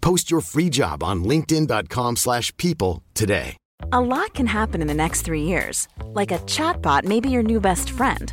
Post your free job on linkedin.com/people slash people today. A lot can happen in the next three years. Like a chatbot may be your new best friend.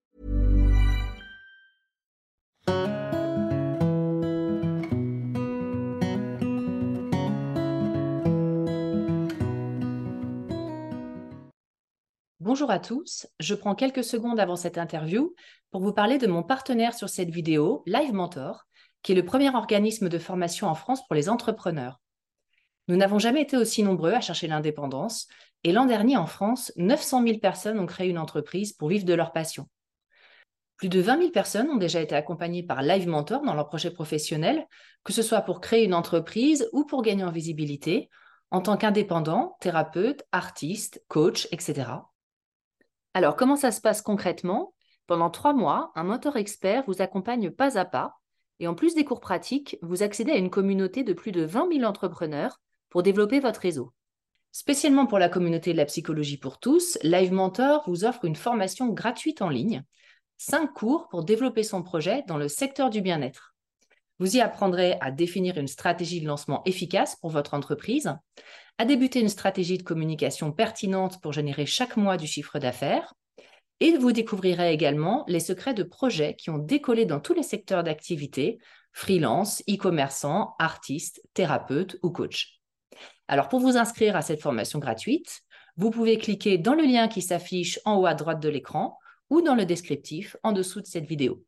Bonjour à tous, je prends quelques secondes avant cette interview pour vous parler de mon partenaire sur cette vidéo, Live Mentor, qui est le premier organisme de formation en France pour les entrepreneurs. Nous n'avons jamais été aussi nombreux à chercher l'indépendance et l'an dernier en France, 900 000 personnes ont créé une entreprise pour vivre de leur passion. Plus de 20 000 personnes ont déjà été accompagnées par Live Mentor dans leur projet professionnel, que ce soit pour créer une entreprise ou pour gagner en visibilité, en tant qu'indépendant, thérapeute, artiste, coach, etc. Alors, comment ça se passe concrètement? Pendant trois mois, un mentor expert vous accompagne pas à pas et en plus des cours pratiques, vous accédez à une communauté de plus de 20 000 entrepreneurs pour développer votre réseau. Spécialement pour la communauté de la psychologie pour tous, Live Mentor vous offre une formation gratuite en ligne, cinq cours pour développer son projet dans le secteur du bien-être. Vous y apprendrez à définir une stratégie de lancement efficace pour votre entreprise, à débuter une stratégie de communication pertinente pour générer chaque mois du chiffre d'affaires. Et vous découvrirez également les secrets de projets qui ont décollé dans tous les secteurs d'activité, freelance, e-commerçant, artistes, thérapeutes ou coach. Alors pour vous inscrire à cette formation gratuite, vous pouvez cliquer dans le lien qui s'affiche en haut à droite de l'écran ou dans le descriptif en dessous de cette vidéo.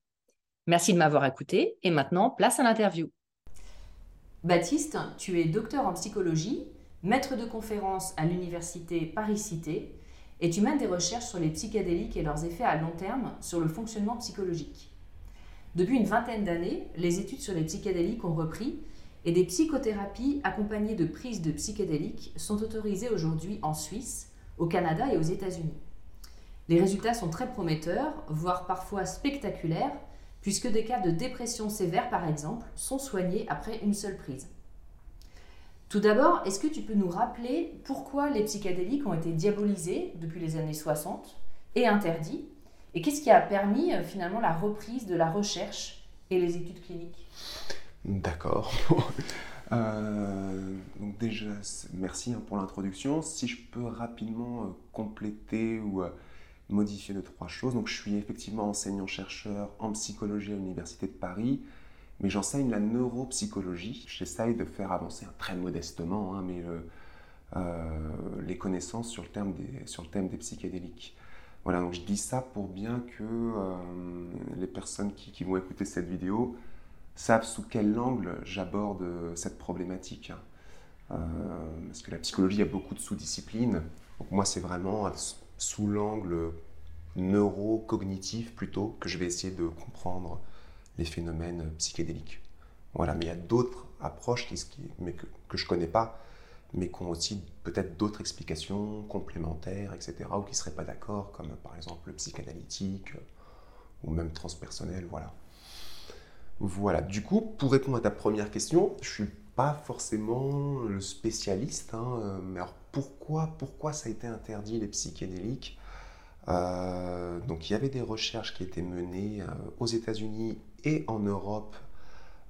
Merci de m'avoir écouté et maintenant place à l'interview. Baptiste, tu es docteur en psychologie maître de conférence à l'université Paris-Cité, et tu mènes des recherches sur les psychédéliques et leurs effets à long terme sur le fonctionnement psychologique. Depuis une vingtaine d'années, les études sur les psychédéliques ont repris et des psychothérapies accompagnées de prises de psychédéliques sont autorisées aujourd'hui en Suisse, au Canada et aux États-Unis. Les résultats sont très prometteurs, voire parfois spectaculaires, puisque des cas de dépression sévère, par exemple, sont soignés après une seule prise. Tout d'abord, est-ce que tu peux nous rappeler pourquoi les psychédéliques ont été diabolisés depuis les années 60 et interdits Et qu'est-ce qui a permis euh, finalement la reprise de la recherche et les études cliniques? D'accord. Euh, donc déjà, merci hein, pour l'introduction. Si je peux rapidement euh, compléter ou modifier deux, trois choses. Donc je suis effectivement enseignant-chercheur en psychologie à l'Université de Paris mais j'enseigne la neuropsychologie. J'essaye de faire avancer très modestement, hein, euh, euh, les connaissances sur le, thème des, psychédéliques. Voilà, donc je dis ça pour bien que euh, les personnes qui, vont écouter cette vidéo savent sous quel angle j'aborde cette problématique. Hein. parce que la psychologie a beaucoup de sous-disciplines. Moi, c'est vraiment sous l'angle neurocognitif plutôt que je vais essayer de comprendre les phénomènes psychédéliques. Voilà, mais il y a d'autres approches qui, mais que, je ne connais pas, mais qui ont aussi peut-être d'autres explications complémentaires, etc., ou qui ne seraient pas d'accord, comme par exemple le psychanalytique ou même transpersonnel, voilà. Voilà, du coup, pour répondre à ta première question, je ne suis pas forcément le spécialiste, hein, mais alors pourquoi, pourquoi ça a été interdit les psychédéliques? Donc il y avait des recherches qui étaient menées aux États-Unis et en Europe,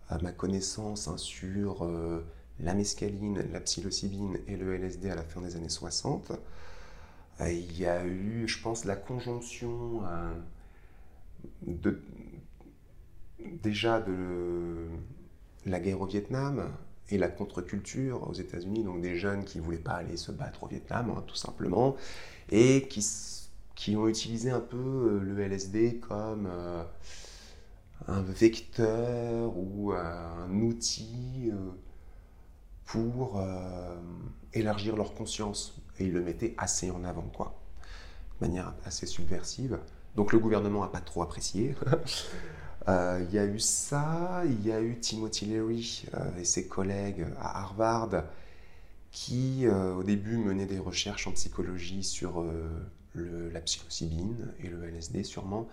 à ma connaissance, hein, sur la mescaline, la psilocybine et le LSD à la fin des années 60. il y a eu, je pense, la conjonction de, déjà de la guerre au Vietnam et la contre-culture aux États-Unis, donc des jeunes qui ne voulaient pas aller se battre au Vietnam, hein, tout simplement, et qui, qui, ont utilisé un peu euh, le LSD comme euh, un vecteur ou un outil euh, pour élargir leur conscience. Et ils le mettaient assez en avant, quoi, de manière assez subversive. Donc le gouvernement n'a pas trop apprécié. Euh, il y a eu ça, il y a eu Timothy Leary euh, et ses collègues à Harvard qui, euh, au début, menaient des recherches en psychologie sur la psilocybine et le LSD sûrement,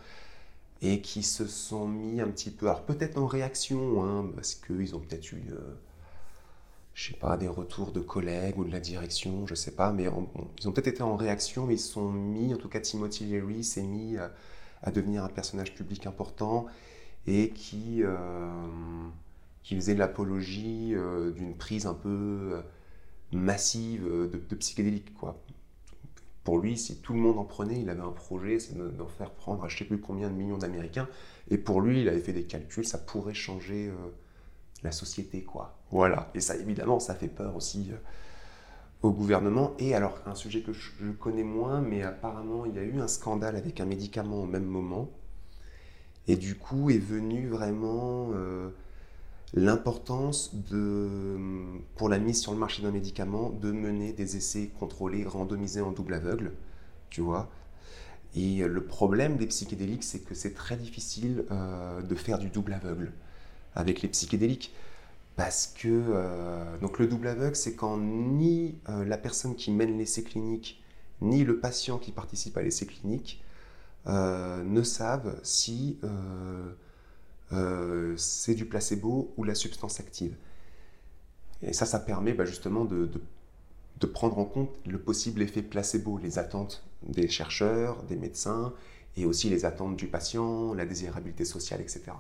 et qui se sont mis un petit peu, alors peut-être en réaction, hein, parce qu'ils ont peut-être eu, je sais pas, des retours de collègues ou de la direction, je sais pas, mais ils ont peut-être été en réaction, mais ils se sont mis, en tout cas Timothy Leary s'est mis à devenir un personnage public important et qui, euh, qui faisait l'apologie euh, d'une prise un peu euh, massive de, de psychédéliques. Quoi. Pour lui, si tout le monde en prenait, il avait un projet, c'est d'en faire prendre à je ne sais plus combien de millions d'Américains. Et pour lui, il avait fait des calculs, ça pourrait changer la société. quoi. Voilà. Et ça, évidemment, ça fait peur aussi au gouvernement. Et alors, un sujet que je connais moins, mais apparemment, il y a eu un scandale avec un médicament au même moment et du coup est venue vraiment euh, l'importance de, pour la mise sur le marché d'un médicament, de mener des essais contrôlés, randomisés en double aveugle, tu vois. Et le problème des psychédéliques, c'est que c'est très difficile euh, de faire du double aveugle avec les psychédéliques. Parce que euh, donc le double aveugle, c'est quand ni la personne qui mène l'essai clinique, ni le patient qui participe à l'essai clinique euh, ne savent si euh, c'est du placebo ou la substance active. Et ça, ça permet bah, justement de, de, prendre en compte le possible effet placebo, les attentes des chercheurs, des médecins, et aussi les attentes du patient, la désirabilité sociale, etc.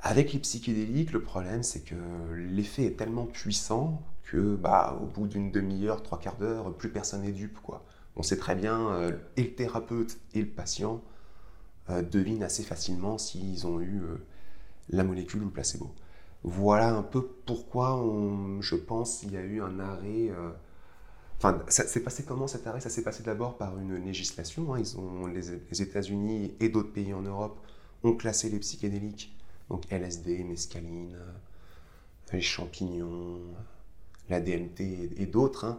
Avec les psychédéliques, le problème, c'est que l'effet est tellement puissant que, bah, au bout d'une demi-heure, trois quarts d'heure, plus personne n'est dupe, quoi on sait très bien, euh, et le thérapeute et le patient euh, devinent assez facilement s'ils ont eu euh, la molécule ou le placebo. Voilà un peu pourquoi je pense qu'il y a eu un arrêt. Enfin, ça s'est passé comment cet arrêt? Ça s'est passé d'abord par une législation. Hein. Ils ont, les, États-Unis et d'autres pays en Europe ont classé les psychédéliques, donc LSD, mescaline, les champignons, la DMT et, d'autres, hein,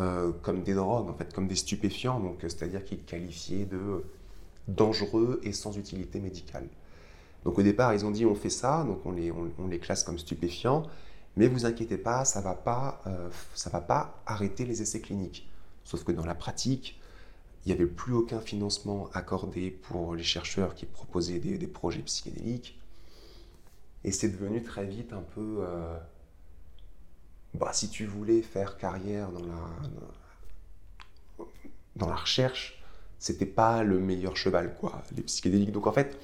euh, comme des drogues, en fait, comme des stupéfiants, euh, c'est-à-dire qu'ils qualifiaient de dangereux et sans utilité médicale. Donc au départ, ils ont dit on fait ça, donc on les, on, les classe comme stupéfiants, mais vous inquiétez pas, ça va pas, euh, va pas arrêter les essais cliniques. Sauf que dans la pratique, il n'y avait plus aucun financement accordé pour les chercheurs qui proposaient des, projets psychédéliques, et c'est devenu très vite un peu bah, si tu voulais faire carrière dans la, dans la recherche, c'était pas le meilleur cheval, quoi, les psychédéliques. Donc en fait,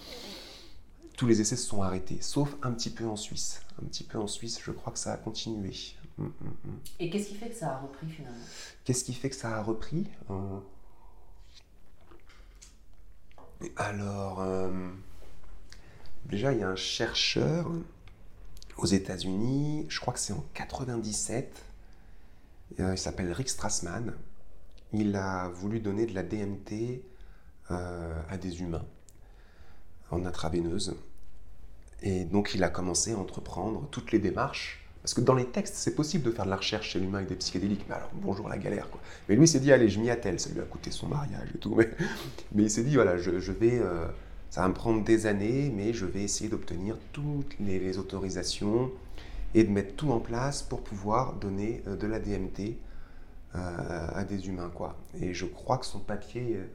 tous les essais se sont arrêtés, sauf un petit peu en Suisse. Un petit peu en Suisse, je crois que ça a continué. Hum, hum, hum. Et qu'est-ce qui fait que ça a repris finalement? Qu'est-ce qui fait que ça a repris euh, Alors, euh, déjà, il y a un chercheur aux États-Unis, je crois que c'est en 97. Euh, il s'appelle Rick Strassman. Il a voulu donner de la DMT euh, à des humains en intraveineuse. Et donc il a commencé à entreprendre toutes les démarches. Parce que dans les textes, c'est possible de faire de la recherche chez l'humain avec des psychédéliques. Mais alors, bonjour la galère, quoi. Mais lui, s'est dit, allez, je m'y attelle. Ça lui a coûté son mariage et tout. Mais, mais il s'est dit, voilà, je, vais... Euh, ça va me prendre des années, mais je vais essayer d'obtenir toutes les, autorisations et de mettre tout en place pour pouvoir donner euh, de la DMT euh, à des humains. Quoi. Et je crois que son papier euh,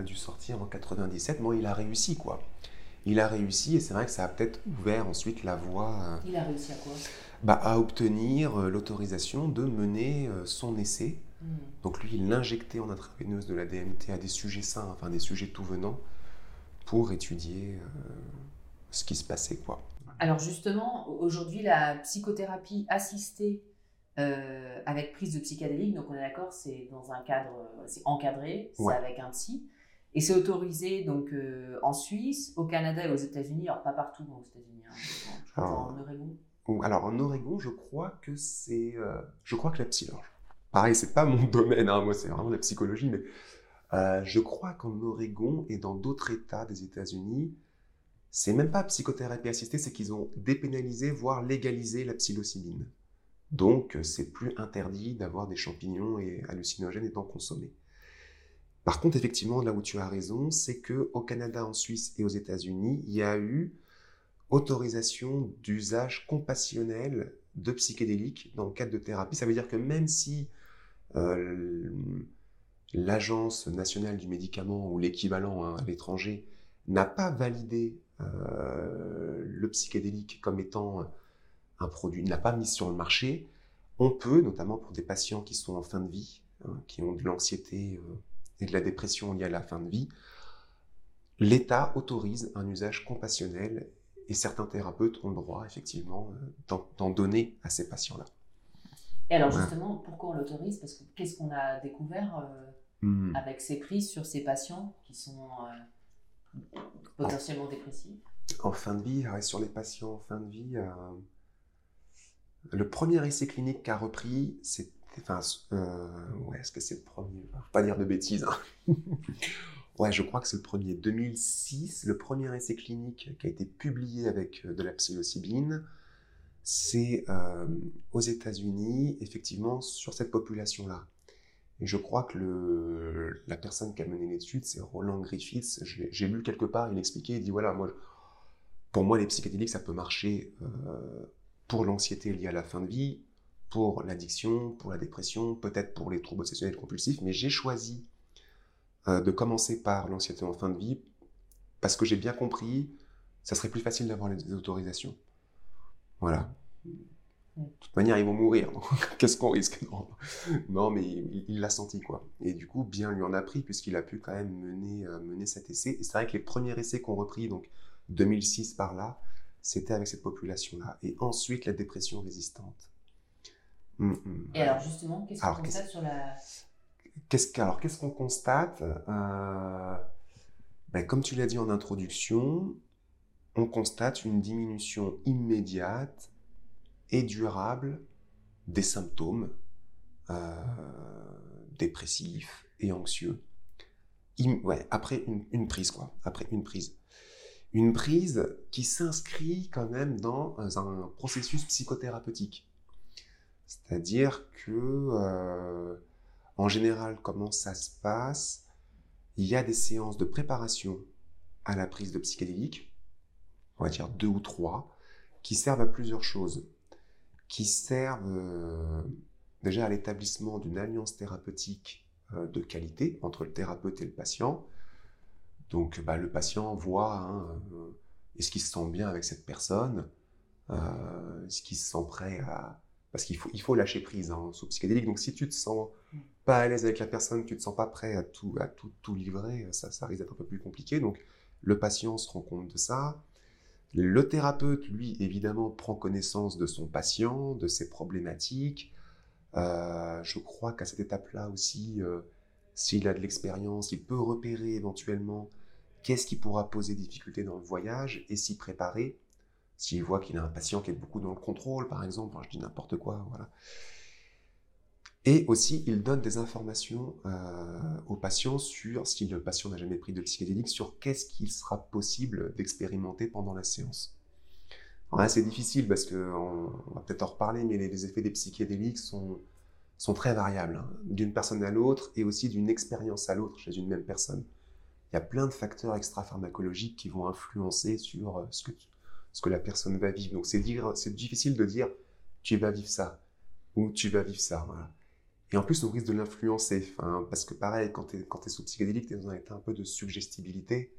a dû sortir en 97. Bon, il a réussi, quoi. Il a réussi et c'est vrai que ça a peut-être ouvert ensuite la voie. il a réussi à quoi? Bah, À obtenir l'autorisation de mener son essai Hmm. Donc lui, il injectait en intraveineuse de la DMT à des sujets sains, enfin des sujets tout venants, pour étudier euh, ce qui se passait. quoi. Alors justement, aujourd'hui, la psychothérapie assistée euh, avec prise de psychédélique, donc on est d'accord, c'est dans un cadre, c'est encadré, c'est avec un psy. Et c'est autorisé donc euh, en Suisse, au Canada et aux États-Unis. Alors pas partout aux États-Unis, hein, en Oregon. Alors en Oregon, je crois que c'est, je crois que la psy, pareil, c'est pas mon domaine, hein, moi c'est vraiment la psychologie, mais euh, je crois qu'en Oregon et dans d'autres États des États-Unis, c'est même pas psychothérapie assistée, c'est qu'ils ont dépénalisé, voire légalisé la psilocybine. Donc, c'est plus interdit d'avoir des champignons et hallucinogènes étant consommés. Par contre, effectivement, là où tu as raison, c'est que au Canada, en Suisse et aux États-Unis, il y a eu autorisation d'usage compassionnel de psychédéliques dans le cadre de thérapie. Ça veut dire que même si euh, l'Agence nationale du médicament ou l'équivalent hein, à l'étranger n'a pas validé euh, le psychédélique comme étant un produit, n'a pas mis sur le marché, on peut, notamment pour des patients qui sont en fin de vie, hein, qui ont de l'anxiété euh, et de la dépression liée à la fin de vie, l'État autorise un usage compassionnel et certains thérapeutes ont le droit, effectivement, d'en donner à ces patients-là. Et alors justement, pourquoi on l'autorise? Parce que qu'est-ce qu'on a découvert euh, hmm. avec ces prises sur ces patients qui sont euh, potentiellement dépressifs? En fin de vie, sur les patients en fin de vie, euh, le premier essai clinique qu'a repris, c'est... Enfin, ouais, est-ce que c'est le premier? Faut pas dire de bêtises. Hein. ouais, je crois que c'est le premier. 2006, le premier essai clinique qui a été publié avec de la psilocybine c'est euh, aux États-Unis, effectivement, sur cette population-là. Et je crois que la personne qui a mené l'étude, c'est Roland Griffiths. J'ai lu quelque part, il expliquait, il dit voilà, moi, pour moi, les psychédéliques, ça peut marcher euh, pour l'anxiété liée à la fin de vie, pour l'addiction, pour la dépression, peut-être pour les troubles obsessionnels compulsifs, mais j'ai choisi euh, de commencer par l'anxiété en fin de vie parce que j'ai bien compris, ça serait plus facile d'avoir les autorisations. Voilà. De toute manière, ils vont mourir. Qu'est-ce qu'on risque non. mais il l'a senti, quoi. Et du coup, bien lui en a pris, puisqu'il a pu quand même mener, euh, mener cet essai. C'est vrai que les premiers essais qu'on repris, donc 2006 par là, c'était avec cette population-là. Et ensuite, la dépression résistante. Hum, hum. Et alors, justement, qu'est-ce qu'on constate sur la. Qu'est-ce alors, qu'est-ce qu'on constate euh, ben, Comme tu l'as dit en introduction, on constate une diminution immédiate et durable des symptômes euh, dépressifs et anxieux. ouais, après une, prise, quoi. Après une prise. Une prise qui s'inscrit quand même dans un processus psychothérapeutique. C'est-à-dire que, euh, en général, comment ça se passe? Il y a des séances de préparation à la prise de psychédéliques on va dire deux ou trois, qui servent à plusieurs choses. Qui servent euh, déjà à l'établissement d'une alliance thérapeutique euh, de qualité entre le thérapeute et le patient. Donc bah, le patient voit hein, euh, est-ce qu'il se sent bien avec cette personne, est-ce qu'il se sent prêt à... Parce qu'il faut, il faut lâcher prise hein, sous psychédélique. Donc si tu te sens pas à l'aise avec la personne, tu te sens pas prêt à tout, à tout, tout livrer, ça, ça risque d'être un peu plus compliqué. Donc le patient se rend compte de ça. Le thérapeute, lui, évidemment, prend connaissance de son patient, de ses problématiques. Euh, je crois qu'à cette étape-là aussi, euh, s'il a de l'expérience, il peut repérer éventuellement qu'est-ce qui pourra poser des difficultés dans le voyage et s'y préparer. S'il voit qu'il a un patient qui est beaucoup dans le contrôle, par exemple, je dis n'importe quoi, voilà. Et aussi, il donne des informations euh, aux patients sur, si le patient n'a jamais pris de psychédélique, sur qu'est-ce qu'il sera possible d'expérimenter pendant la séance. c'est difficile parce qu'on va peut-être en reparler, mais les, effets des psychédéliques sont, très variables, hein, d'une personne à l'autre et aussi d'une expérience à l'autre chez une même personne. Il y a plein de facteurs extra-pharmacologiques qui vont influencer sur euh, ce que, ce que la personne va vivre. Donc c'est difficile de dire tu vas vivre ça ou tu vas vivre ça. Voilà. Et en plus, on risque de l'influencer. parce que pareil, quand tu es, sous psychédélique, tu es dans un état un peu de suggestibilité.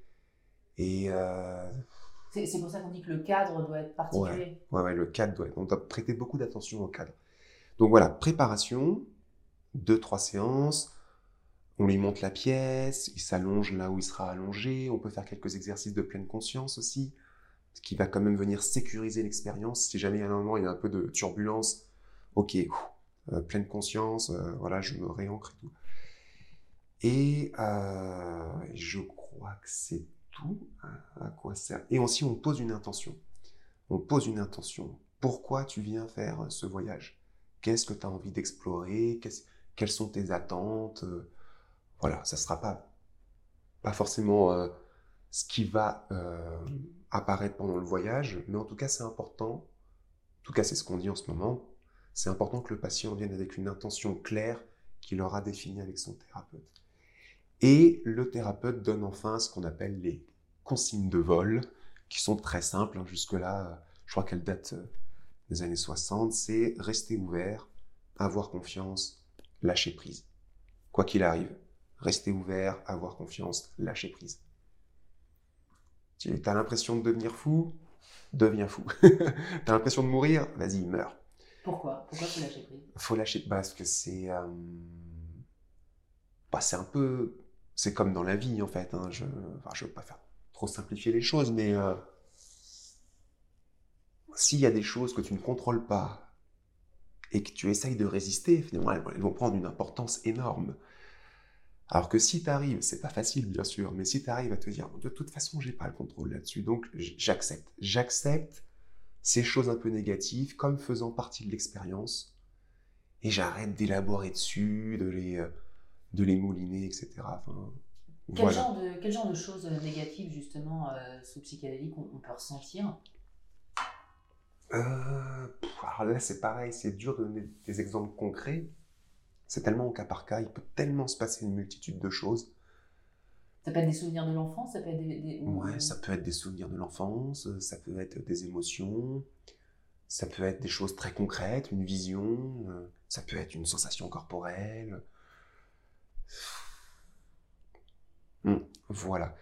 Et. Euh, c'est pour ça qu'on dit que le cadre doit être particulier. Ouais, ouais, le cadre doit être. On doit prêter beaucoup d'attention au cadre. Donc voilà, préparation, deux, trois séances. On lui monte la pièce, il s'allonge là où il sera allongé. On peut faire quelques exercices de pleine conscience aussi, ce qui va quand même venir sécuriser l'expérience. Si jamais à un moment il y a un peu de turbulence, ok, euh, pleine conscience, euh, voilà, je me réancre et tout. Et euh, je crois que c'est tout. Sert Et aussi, on pose une intention. On pose une intention. Pourquoi tu viens faire ce voyage? Qu'est-ce que tu as envie d'explorer? Quelles sont tes attentes? Voilà, ça ne sera pas, forcément ce qui va apparaître pendant le voyage, mais en tout cas, c'est important. En tout cas, c'est ce qu'on dit en ce moment. C'est important que le patient vienne avec une intention claire qu'il aura définie avec son thérapeute. Et le thérapeute donne enfin ce qu'on appelle les consignes de vol, qui sont très simples. Hein. Jusque-là, je crois qu'elles datent euh, des années 60. C'est rester ouvert, avoir confiance, lâcher prise. Quoi qu'il arrive, rester ouvert, avoir confiance, lâcher prise. Tu as l'impression de devenir fou? Deviens fou. tu as l'impression de mourir? Vas-y, meurs. Pourquoi? Pourquoi faut lâcher prise? Faut lâcher parce que c'est euh, bah, c'est un peu c'est comme dans la vie en fait. Hein. Je ne veux pas faire trop simplifier les choses, mais euh, s'il y a des choses que tu ne contrôles pas et que tu essayes de résister, finalement, elles, vont prendre une importance énorme. Alors que si tu arrives, c'est pas facile bien sûr, mais si tu arrives à te dire de toute façon j'ai pas le contrôle là-dessus, donc j'accepte. J'accepte ces choses un peu négatives comme faisant partie de l'expérience et j'arrête d'élaborer dessus, de les, euh, de les mouliner, etc. quel, genre de, quel, genre de, choses négatives, justement, euh, sous psychédélique, on, peut ressentir? Euh, Alors là, c'est pareil, c'est dur de donner des exemples concrets. C'est tellement au cas par cas, il peut tellement se passer une multitude de choses. Ça peut être des souvenirs de l'enfance, ça peut être des, Ouais, ça peut être des souvenirs de l'enfance, ça peut être des émotions, ça peut être des choses très concrètes, une vision, euh, ça peut être une sensation corporelle, Hmm, voilà.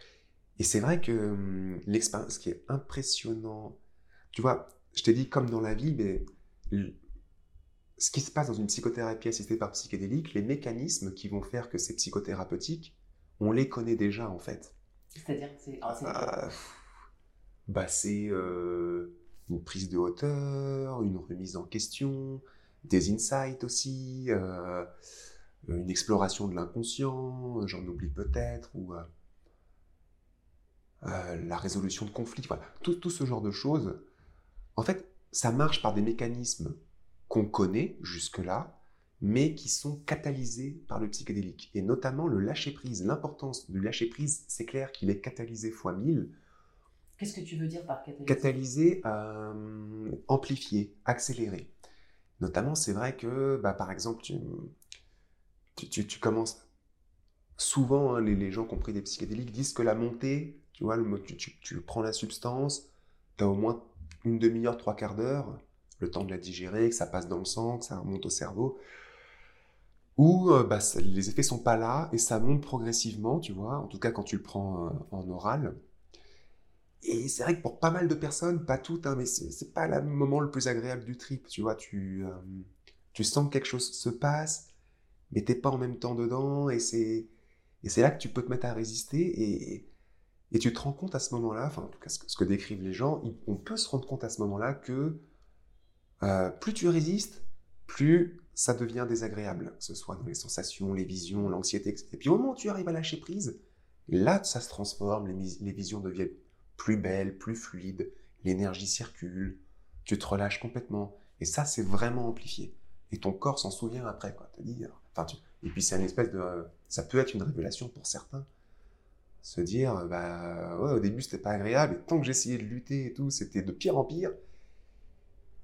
Et c'est vrai que hmm, l'expérience, qui est impressionnant, tu vois, je t'ai dit comme dans la vie, mais ce qui se passe dans une psychothérapie assistée par psychédélique, les mécanismes qui vont faire que c'est psychothérapeutique, on les connaît déjà en fait. C'est-à-dire c'est ah, bah, c'est euh, une prise de hauteur, une remise en question, des insights aussi. Euh, euh, une exploration de l'inconscient, euh, j'en oublie peut-être, ou euh, la résolution de conflits, voilà. tout, tout, ce genre de choses. En fait, ça marche par des mécanismes qu'on connaît jusque-là, mais qui sont catalysés par le psychédélique, et notamment le lâcher-prise. L'importance du lâcher-prise, c'est clair qu'il est catalysé fois 1000. Qu'est-ce que tu veux dire par catalysé Catalysé, amplifié, accéléré. Notamment, c'est vrai que, bah, par exemple, tu, tu, commences. Souvent, hein, les, gens qui ont pris des psychédéliques disent que la montée, tu vois, le, tu, tu, prends la substance, tu as au moins une demi-heure, trois quarts d'heure, le temps de la digérer, que ça passe dans le sang, que ça remonte au cerveau. Ou euh, bah, les effets sont pas là et ça monte progressivement, tu vois, en tout cas quand tu le prends euh, en oral. Et c'est vrai que pour pas mal de personnes, pas toutes, hein, mais c'est pas le moment le plus agréable du trip, tu vois, tu, euh, tu sens que quelque chose se passe, mais t'es pas en même temps dedans, et c'est là que tu peux te mettre à résister, et, et tu te rends compte à ce moment-là, enfin en tout cas ce que, décrivent les gens, on peut se rendre compte à ce moment-là que euh, plus tu résistes, plus ça devient désagréable, que ce soit dans les sensations, les visions, l'anxiété, etc. Et puis au moment où tu arrives à lâcher prise, là ça se transforme, les, visions deviennent plus belles, plus fluides, l'énergie circule, tu te relâches complètement, et ça c'est vraiment amplifié. Et ton corps s'en souvient après, quoi. Te dit, et puis c'est une espèce de, ça peut être une révélation pour certains. Se dire, bah au début c'était pas agréable, et tant que j'essayais de lutter et tout, c'était de pire en pire.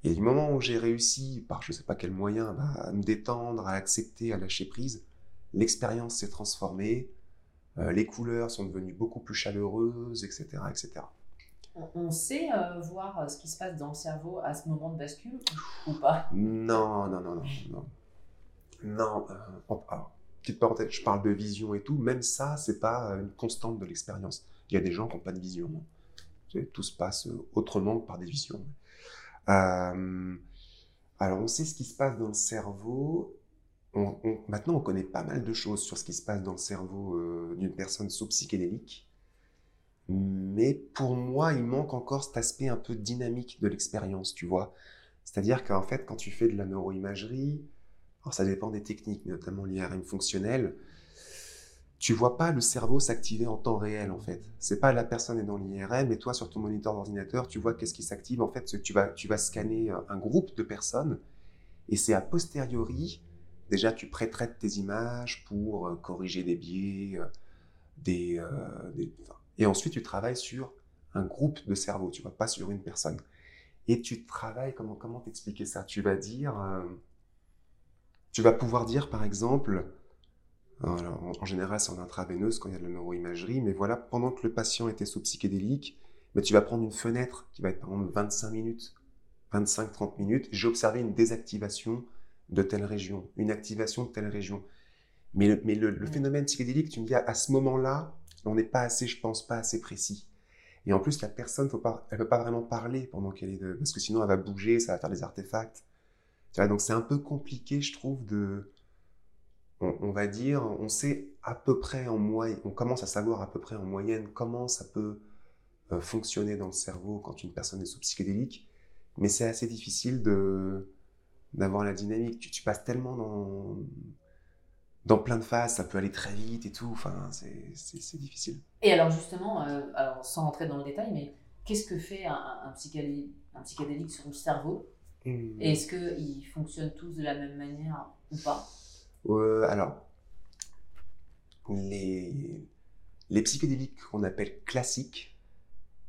Et du moment où j'ai réussi, par je sais pas quel moyen, bah, à me détendre, à accepter, à lâcher prise, l'expérience s'est transformée, euh, les couleurs sont devenues beaucoup plus chaleureuses, etc. etc. On sait euh, voir euh, ce qui se passe dans le cerveau à ce moment de bascule ou pas? Non, non, non, non, non. Non, euh, petite parenthèse, je parle de vision et tout, même ça, c'est pas une constante de l'expérience. Il y a des gens qui n'ont pas de vision. Tout se passe autrement que par des visions. Alors, on sait ce qui se passe dans le cerveau. maintenant, on connaît pas mal de choses sur ce qui se passe dans le cerveau euh, d'une personne sous psychédélique. Mais pour moi, il manque encore cet aspect un peu dynamique de l'expérience, tu vois. C'est-à-dire qu'en fait, quand tu fais de la neuroimagerie, alors ça dépend des techniques, notamment l'IRM fonctionnel, tu vois pas le cerveau s'activer en temps réel en fait. C'est pas la personne est dans l'IRM et toi sur ton moniteur d'ordinateur, tu vois qu'est-ce qui s'active. En fait, tu vas, tu vas scanner euh, un groupe de personnes et c'est a posteriori, déjà tu pré-traites tes images pour euh, corriger des biais, euh, des, et ensuite tu travailles sur un groupe de cerveau, tu vois, pas sur une personne. Et tu travailles, comment comment t'expliquer ça? Tu vas dire, tu vas pouvoir dire par exemple, en général, c'est en intraveineuse quand il y a de la neuroimagerie, mais voilà, pendant que le patient était sous psychédélique, mais tu vas prendre une fenêtre qui va être par exemple 25 minutes, 25-30 minutes, j'ai observé une désactivation de telle région, une activation de telle région. Mais le, mais le, phénomène psychédélique, tu me dis, à, ce moment-là, on n'est pas assez, je pense, pas assez précis. Et en plus, la personne, faut pas, elle peut pas vraiment parler pendant qu'elle est de, parce que sinon elle va bouger, ça va faire des artefacts. Tu vois, donc c'est un peu compliqué, je trouve, de, on, va dire, on sait à peu près en moyenne, on commence à savoir à peu près en moyenne comment ça peut euh, fonctionner dans le cerveau quand une personne est sous psychédélique, mais c'est assez difficile de d'avoir la dynamique. Tu, passes tellement dans dans plein de phases, ça peut aller très vite et tout. Enfin, c'est difficile. Et alors justement, euh, alors sans rentrer dans le détail, mais qu'est-ce que fait un, psychédélique, un, psychédélique, sur le cerveau? Mmh. Est-ce qu'ils fonctionnent tous de la même manière ou pas? Euh, alors, les, les psychédéliques qu'on appelle classiques,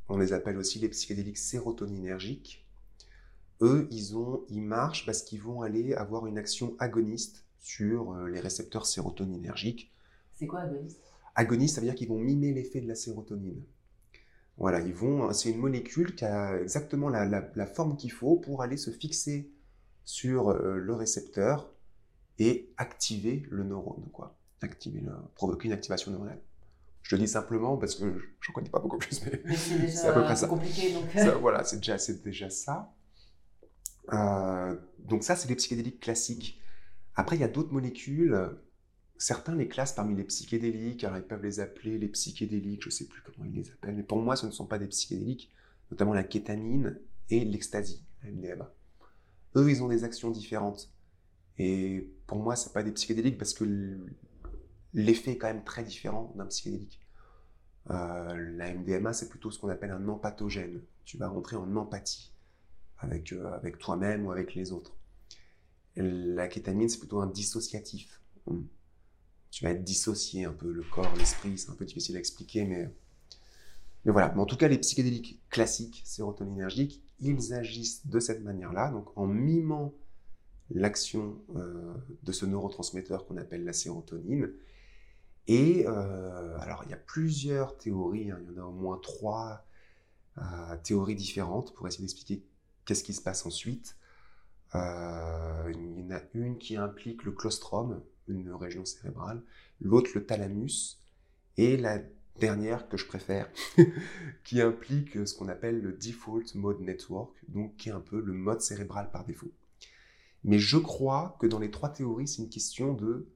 on les appelle aussi les psychédéliques sérotoninergiques. Eux, ils, ont, ils marchent parce qu'ils vont aller avoir une action agoniste sur euh, les récepteurs sérotoninergiques. C'est quoi agoniste? Agoniste, ça veut dire qu'ils vont mimer l'effet de la sérotonine. Voilà, ils vont. C'est une molécule qui a exactement la, la, forme qu'il faut pour aller se fixer sur euh, le récepteur et activer le neurone, quoi. Activer provoquer une activation neuronale. Je le dis simplement parce que je ne connais pas beaucoup plus, mais, c'est à peu près ça. Donc... Euh. voilà, c'est déjà, déjà ça. Euh, donc ça, c'est les psychédéliques classiques. Après, il y a d'autres molécules. Certains les classent parmi les psychédéliques, alors ils peuvent les appeler les psychédéliques, je ne sais plus comment ils les appellent, mais pour moi, ce ne sont pas des psychédéliques, notamment la kétamine et l'ecstasy, la MDMA. Eux, ils ont des actions différentes. Et pour moi, c'est pas des psychédéliques parce que l'effet est quand même très différent d'un psychédélique. Euh, la MDMA, c'est plutôt ce qu'on appelle un empathogène. Tu vas rentrer en empathie avec, euh, avec toi-même ou avec les autres. la kétamine, c'est plutôt un dissociatif. Hum. Tu vas être dissocié un peu, le corps, l'esprit, c'est un peu difficile à expliquer, mais, mais voilà. Mais en tout cas, les psychédéliques classiques, sérotoninergiques, ils agissent de cette manière-là, donc en mimant l'action euh, de ce neurotransmetteur qu'on appelle la sérotonine. Et euh, alors, il y a plusieurs théories, hein. il y en a au moins trois euh, théories différentes pour essayer d'expliquer qu'est-ce qui se passe ensuite. il y en a une qui implique le claustrum, une région cérébrale, l'autre le thalamus, et la dernière que je préfère, qui implique ce qu'on appelle le default mode network, donc qui est un peu le mode cérébral par défaut. Mais je crois que dans les trois théories, c'est une question de...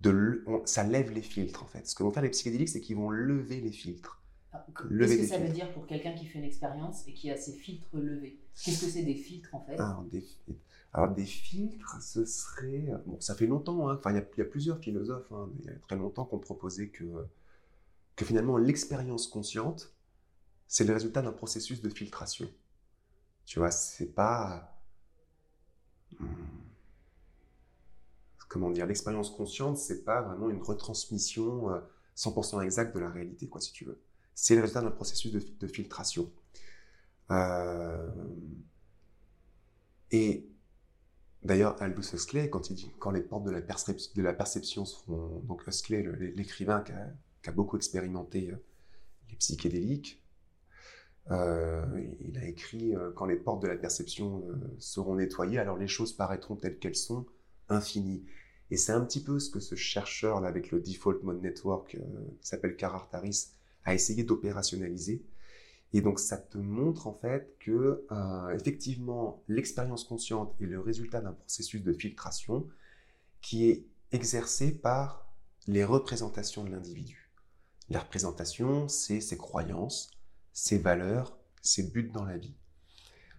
de ça lève les filtres, en fait. Ce que vont faire les psychédéliques, c'est qu'ils vont lever les filtres. Ah, qu'est-ce que ça veut dire pour quelqu'un qui fait une expérience et qui a ses filtres levés? Qu'est-ce que c'est des filtres, en fait? Alors des, filtres, ce serait... Bon, ça fait longtemps, hein. enfin, il y, a plusieurs philosophes, hein, il y a très longtemps, qu'on proposait que, que finalement l'expérience consciente, c'est le résultat d'un processus de filtration. Tu vois, c'est pas comment dire, l'expérience consciente, c'est pas vraiment une retransmission 100% euh, exacte de la réalité, quoi, si tu veux. C'est le résultat d'un processus de, filtration. Euh, et d'ailleurs, Aldous Huxley, quand il dit, quand les portes de la, perception, seront, donc Huxley, l'écrivain qui a, beaucoup expérimenté euh, les psychédéliques, euh, il a écrit euh, Quand les portes de la perception euh, seront nettoyées, alors les choses paraîtront telles qu'elles sont, infinies. Et c'est un petit peu ce que ce chercheur là, avec le Default Mode Network, qui s'appelle Carr Harris, a essayé d'opérationnaliser. Et donc ça te montre en fait que effectivement l'expérience consciente est le résultat d'un processus de filtration qui est exercée par les représentations de l'individu. Les représentations, c'est ses croyances, ses valeurs, ses buts dans la vie.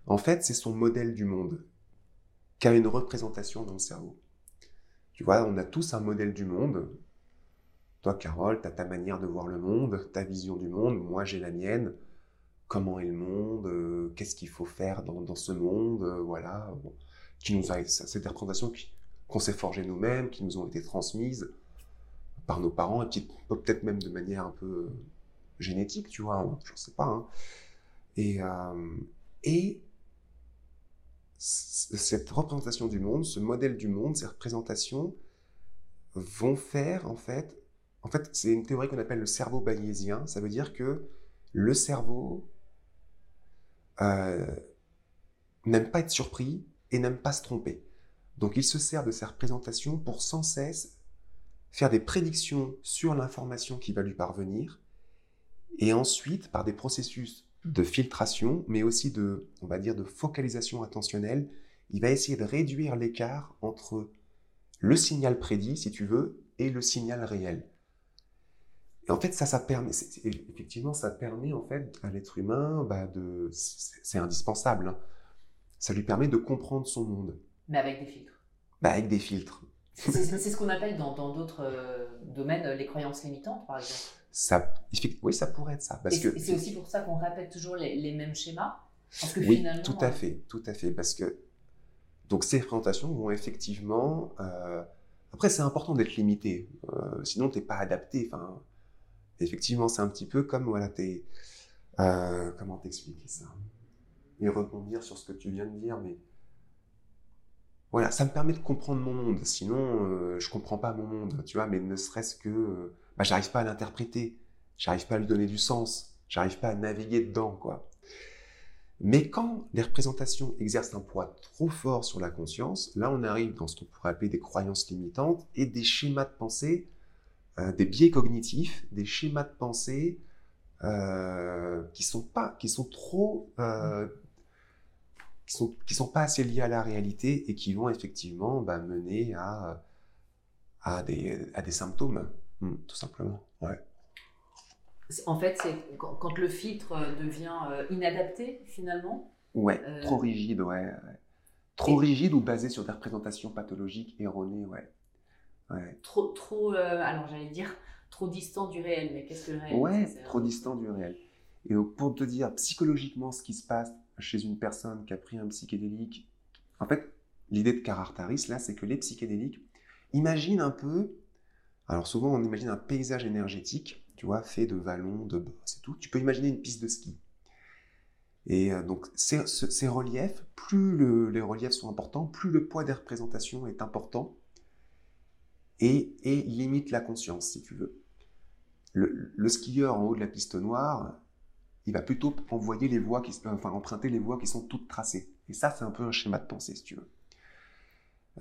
En fait, c'est son modèle du monde qui a une représentation dans le cerveau. Tu vois, on a tous un modèle du monde. Toi, Carole, tu as ta manière de voir le monde, ta vision du monde. Moi, j'ai la mienne. Comment est le monde? Euh, Qu'est-ce qu'il faut faire dans, ce monde? Euh, Voilà. Qui nous a, c'est des représentations qu'on s'est forgées nous-mêmes, qui nous ont été transmises par nos parents, et peut-être même de manière un peu génétique, tu vois, je sais pas. Hein. Et, et cette représentation du monde, ce modèle du monde, ces représentations vont faire en fait, en fait, c'est une théorie qu'on appelle le cerveau bayésien. Ça veut dire que le cerveau euh, n'aime pas être surpris et n'aime pas se tromper. Donc il se sert de ces représentations pour sans cesse faire des prédictions sur l'information qui va lui parvenir et ensuite, par des processus de filtration, mais aussi de, on va dire, de focalisation attentionnelle. Il va essayer de réduire l'écart entre le signal prédit, si tu veux, et le signal réel. Et en fait, ça, ça permet, effectivement, ça permet en fait à l'être humain bah, de, c'est indispensable. Hein. Ça lui permet de comprendre son monde. Mais avec des filtres. Bah, avec des filtres. C'est ce qu'on appelle dans d'autres euh, domaines les croyances limitantes, par exemple. Ça, oui, ça pourrait être ça. Parce que c'est aussi pour ça qu'on répète toujours les, mêmes schémas. Parce que oui, tout à euh, fait, tout à fait, parce que donc ces présentations vont effectivement. Euh, après, c'est important d'être limité, euh, sinon t'es pas adapté. Enfin, effectivement, c'est un petit peu comme voilà, t'es. comment t'expliquer ça? Et rebondir sur ce que tu viens de dire, mais voilà, ça me permet de comprendre mon monde. Sinon, je comprends pas mon monde, tu vois. Mais ne serait-ce que bah, j'arrive pas à l'interpréter, j'arrive pas à lui donner du sens, j'arrive pas à naviguer dedans, quoi. Mais quand les représentations exercent un poids trop fort sur la conscience, là on arrive dans ce qu'on pourrait appeler des croyances limitantes et des schémas de pensée, euh, des biais cognitifs, des schémas de pensée euh, qui sont pas, qui sont trop, euh, qui sont, qui sont pas assez liés à la réalité et qui vont effectivement bah, mener à, à, des, à des symptômes. Hmm, tout simplement. Ouais. En fait, c'est quand, le filtre euh, devient euh, inadapté finalement. Ouais, euh, trop rigide, ouais. Trop rigide ou basé sur des représentations pathologiques erronées, ouais. ouais. Trop, trop, alors j'allais dire trop distant du réel, mais qu'est-ce que le réel? Ouais, trop distant du réel. Et donc pour te dire psychologiquement ce qui se passe chez une personne qui a pris un psychédélique, en fait, l'idée de Carartaris là, c'est que les psychédéliques, imagine un peu alors souvent, on imagine un paysage énergétique, tu vois, fait de vallons, de bosses et tout. Tu peux imaginer une piste de ski. Et euh, donc ces, reliefs, plus les reliefs sont importants, plus le poids des représentations est important et, limite la conscience, si tu veux. Le, skieur en haut de la piste noire, il va plutôt envoyer les voies qui, enfin, emprunter les voies qui sont toutes tracées. Et ça, c'est un peu un schéma de pensée, si tu veux.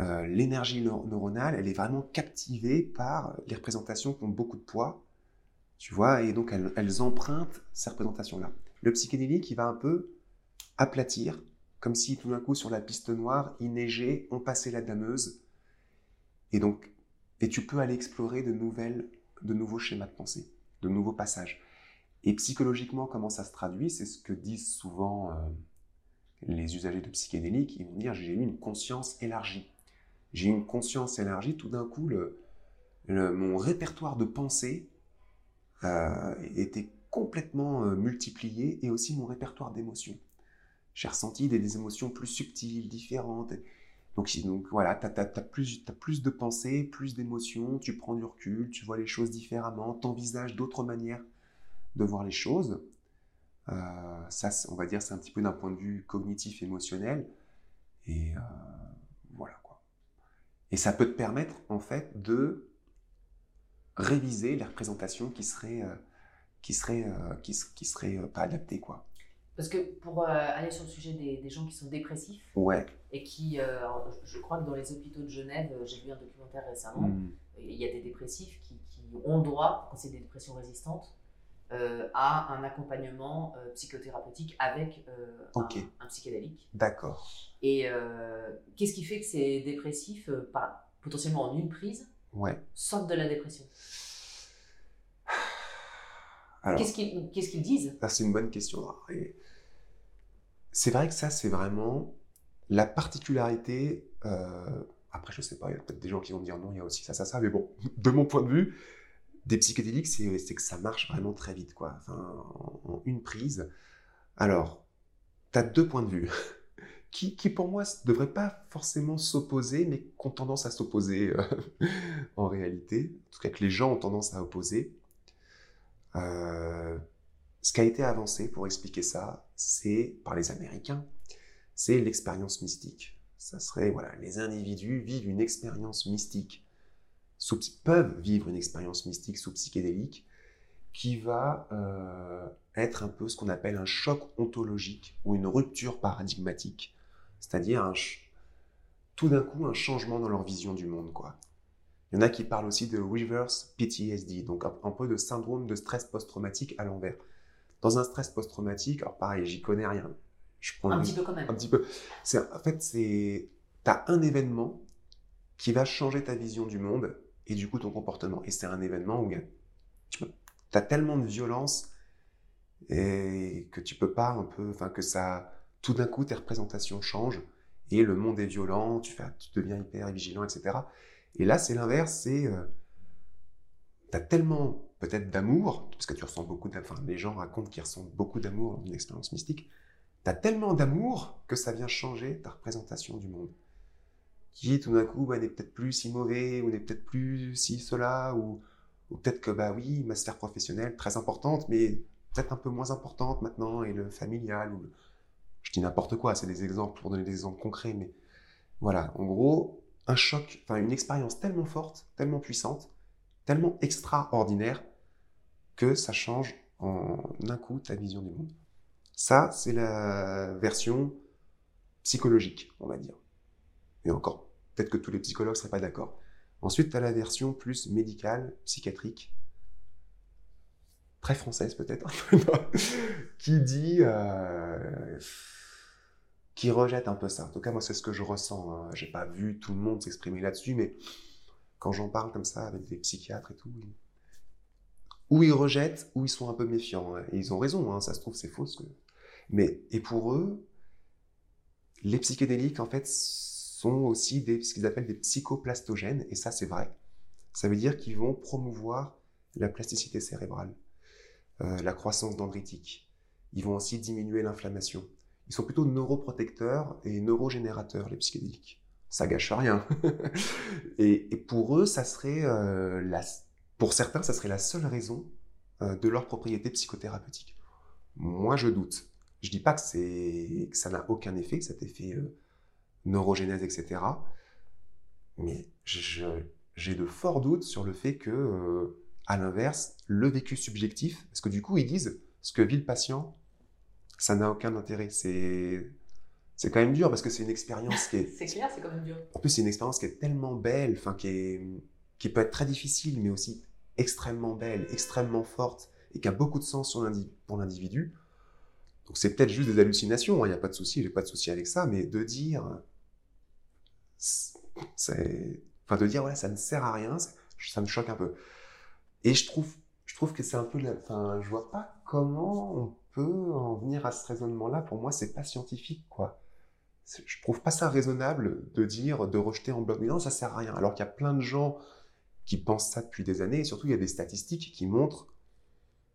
Euh, l'énergie neuronale, elle est vraiment captivée par les représentations qui ont beaucoup de poids, tu vois, et donc elles, empruntent ces représentations-là. Le psychédélique, il va un peu aplatir, comme si tout d'un coup sur la piste noire, il neigeait, on passait la dameuse, et donc, et tu peux aller explorer de nouvelles, de nouveaux schémas de pensée, de nouveaux passages. Et psychologiquement, comment ça se traduit C'est ce que disent souvent euh, les usagers de psychédéliques. Ils vont dire j'ai eu une conscience élargie j'ai une conscience élargie, tout d'un coup, mon répertoire de pensée euh, était complètement euh, multiplié et aussi mon répertoire d'émotions. J'ai ressenti des, émotions plus subtiles, différentes. Donc, donc voilà, tu as, plus, de pensées, plus d'émotions, tu prends du recul, tu vois les choses différemment, t'envisages d'autres manières de voir les choses. Euh, ça, on va dire, c'est un petit peu d'un point de vue cognitif, émotionnel. Et. Et ça peut te permettre, en fait, de réviser les représentations qui seraient, euh, qui seraient, euh, qui, qui seraient euh, pas adaptées, quoi. Parce que pour aller sur le sujet des, gens qui sont dépressifs, ouais. et qui, je crois que dans les hôpitaux de Genève, j'ai vu un documentaire récemment, hmm. il y a des dépressifs qui, qui ont droit, quand c'est des dépressions résistantes, euh, à un accompagnement euh, psychothérapeutique avec euh, un, psychédélique. D'accord. Et qu'est-ce qui fait que ces dépressifs, potentiellement en une prise, ouais. sortent de la dépression? Qu'est-ce qu'ils disent? C'est une bonne question. C'est vrai que ça, c'est vraiment la particularité. Euh, après, je sais pas, il y a peut-être des gens qui vont me dire non, il y a aussi ça, ça, ça. Mais bon, de mon point de vue, des psychédéliques, c'est que ça marche vraiment très vite, quoi. Enfin, en, une prise. Alors, tu as deux points de vue. Qui, pour moi ne devraient pas forcément s'opposer, mais qui ont tendance à s'opposer euh, en réalité, en tout cas que les gens ont tendance à opposer. Euh, ce qui a été avancé pour expliquer ça, c'est par les Américains, c'est l'expérience mystique. Ça serait, voilà, les individus vivent une expérience mystique, sous, peuvent vivre une expérience mystique sous psychédélique, qui va euh, être un peu ce qu'on appelle un choc ontologique ou une rupture paradigmatique, c'est-à-dire tout d'un coup un changement dans leur vision du monde, quoi. Il y en a qui parlent aussi de reverse PTSD, donc un, peu de syndrome de stress post-traumatique à l'envers. Dans un stress post-traumatique, alors pareil, j'y connais rien. Je prends un petit peu quand même. Un petit peu. En fait, c'est tu as un événement qui va changer ta vision du monde et du coup ton comportement. Et c'est un événement où tu as tellement de violence et que tu peux pas un peu, enfin que ça, tout d'un coup tes représentations changent et le monde est violent, tu, fais, tu deviens hyper vigilant, etc. Et là, c'est l'inverse, c'est euh, tu as tellement peut-être d'amour, parce que tu ressens beaucoup d'amour, enfin, les gens racontent qu'ils ressentent beaucoup d'amour dans une expérience mystique, tu as tellement d'amour que ça vient changer ta représentation du monde. Qui tout d'un coup bah, n'est peut-être plus si mauvais, ou n'est peut-être plus si cela, ou, peut-être que, bah oui, ma sphère professionnelle, très importante, mais peut-être un peu moins importante maintenant, et le familial, ou je dis n'importe quoi, c'est des exemples pour donner des exemples concrets, mais voilà, en gros, un choc, enfin une expérience tellement forte, tellement puissante, tellement extraordinaire que ça change en un coup ta vision du monde. Ça, c'est la version psychologique, on va dire. Et encore, peut-être que tous les psychologues ne seraient pas d'accord. Ensuite, tu as la version plus médicale, psychiatrique, très française peut-être, qui dit euh, qui rejette un peu ça. En tout cas, moi, c'est ce que je ressens. Hein. J'ai pas vu tout le monde s'exprimer là-dessus, mais quand j'en parle comme ça avec des psychiatres et tout, ou ils rejettent, ou ils sont un peu méfiants. Hein. Et ils ont raison, hein, ça se trouve, c'est faux. Mais, et pour eux, les psychédéliques, en fait, sont aussi des, ce qu'ils appellent des psychoplastogènes, et ça, c'est vrai. Ça veut dire qu'ils vont promouvoir la plasticité cérébrale, euh, la croissance dendritique. Ils vont aussi diminuer l'inflammation ils sont plutôt neuroprotecteurs et neurogénérateurs, les psychédéliques. Ça gâche rien. et, pour eux, ça serait euh, la, pour certains, ça serait la seule raison euh, de leur propriété psychothérapeutique. Moi, je doute. Je dis pas que que ça n'a aucun effet, cet effet neurogénèse, etc. Mais j'ai de forts doutes sur le fait que, à l'inverse, le vécu subjectif, parce que du coup, ils disent ce que vit le patient ça n'a aucun intérêt. C'est c'est quand même dur parce que c'est une expérience qui est. c'est clair, c'est quand même dur. En plus, c'est une expérience qui est tellement belle, enfin qui est qui peut être très difficile, mais aussi extrêmement belle, extrêmement forte et qui a beaucoup de sens pour l'individu. Donc c'est peut-être juste des hallucinations, hein, il n'y a pas de souci, j'ai pas de souci avec ça, mais de dire, enfin de dire voilà, ça ne sert à rien, ça me choque un peu. Et je trouve, je trouve que c'est un peu, enfin, je vois pas comment on peut en venir à ce raisonnement-là. Pour moi, c'est pas scientifique, quoi. Je trouve pas ça raisonnable de dire, de rejeter en bloc. Mais non, ça sert à rien. Alors qu'il y a plein de gens qui pensent ça depuis des années. Et surtout, il y a des statistiques qui montrent,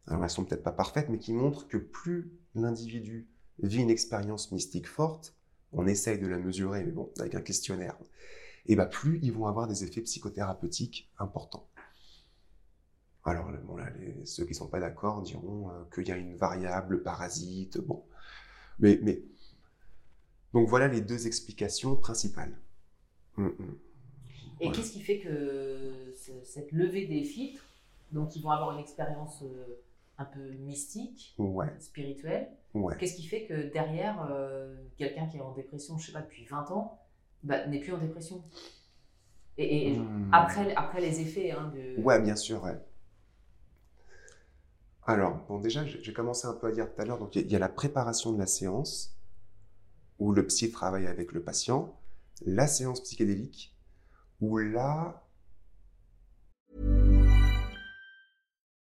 alors elles sont peut-être pas parfaites, mais qui montrent que plus l'individu vit une expérience mystique forte, on essaye de la mesurer, mais bon, avec un questionnaire, et bah plus ils vont avoir des effets psychothérapeutiques importants. Alors, bon, là, ceux qui ne sont pas d'accord diront euh, qu'il y a une variable parasite. Bon. Mais, mais. Donc, voilà les deux explications principales. Hum, hum. Et qu'est-ce qui fait que cette levée des filtres, donc ils vont avoir une expérience euh, un peu mystique, spirituelle, qu'est-ce qui fait que derrière, euh, quelqu'un qui est en dépression, je ne sais pas, depuis 20 ans, bah, n'est plus en dépression? Et, hum. après, après les effets hein, de... Ouais, bien sûr, ouais. Alors, bon, déjà, j'ai commencé un peu à dire tout à l'heure, donc il y, a la préparation de la séance, où le psy travaille avec le patient, la séance psychédélique, où là...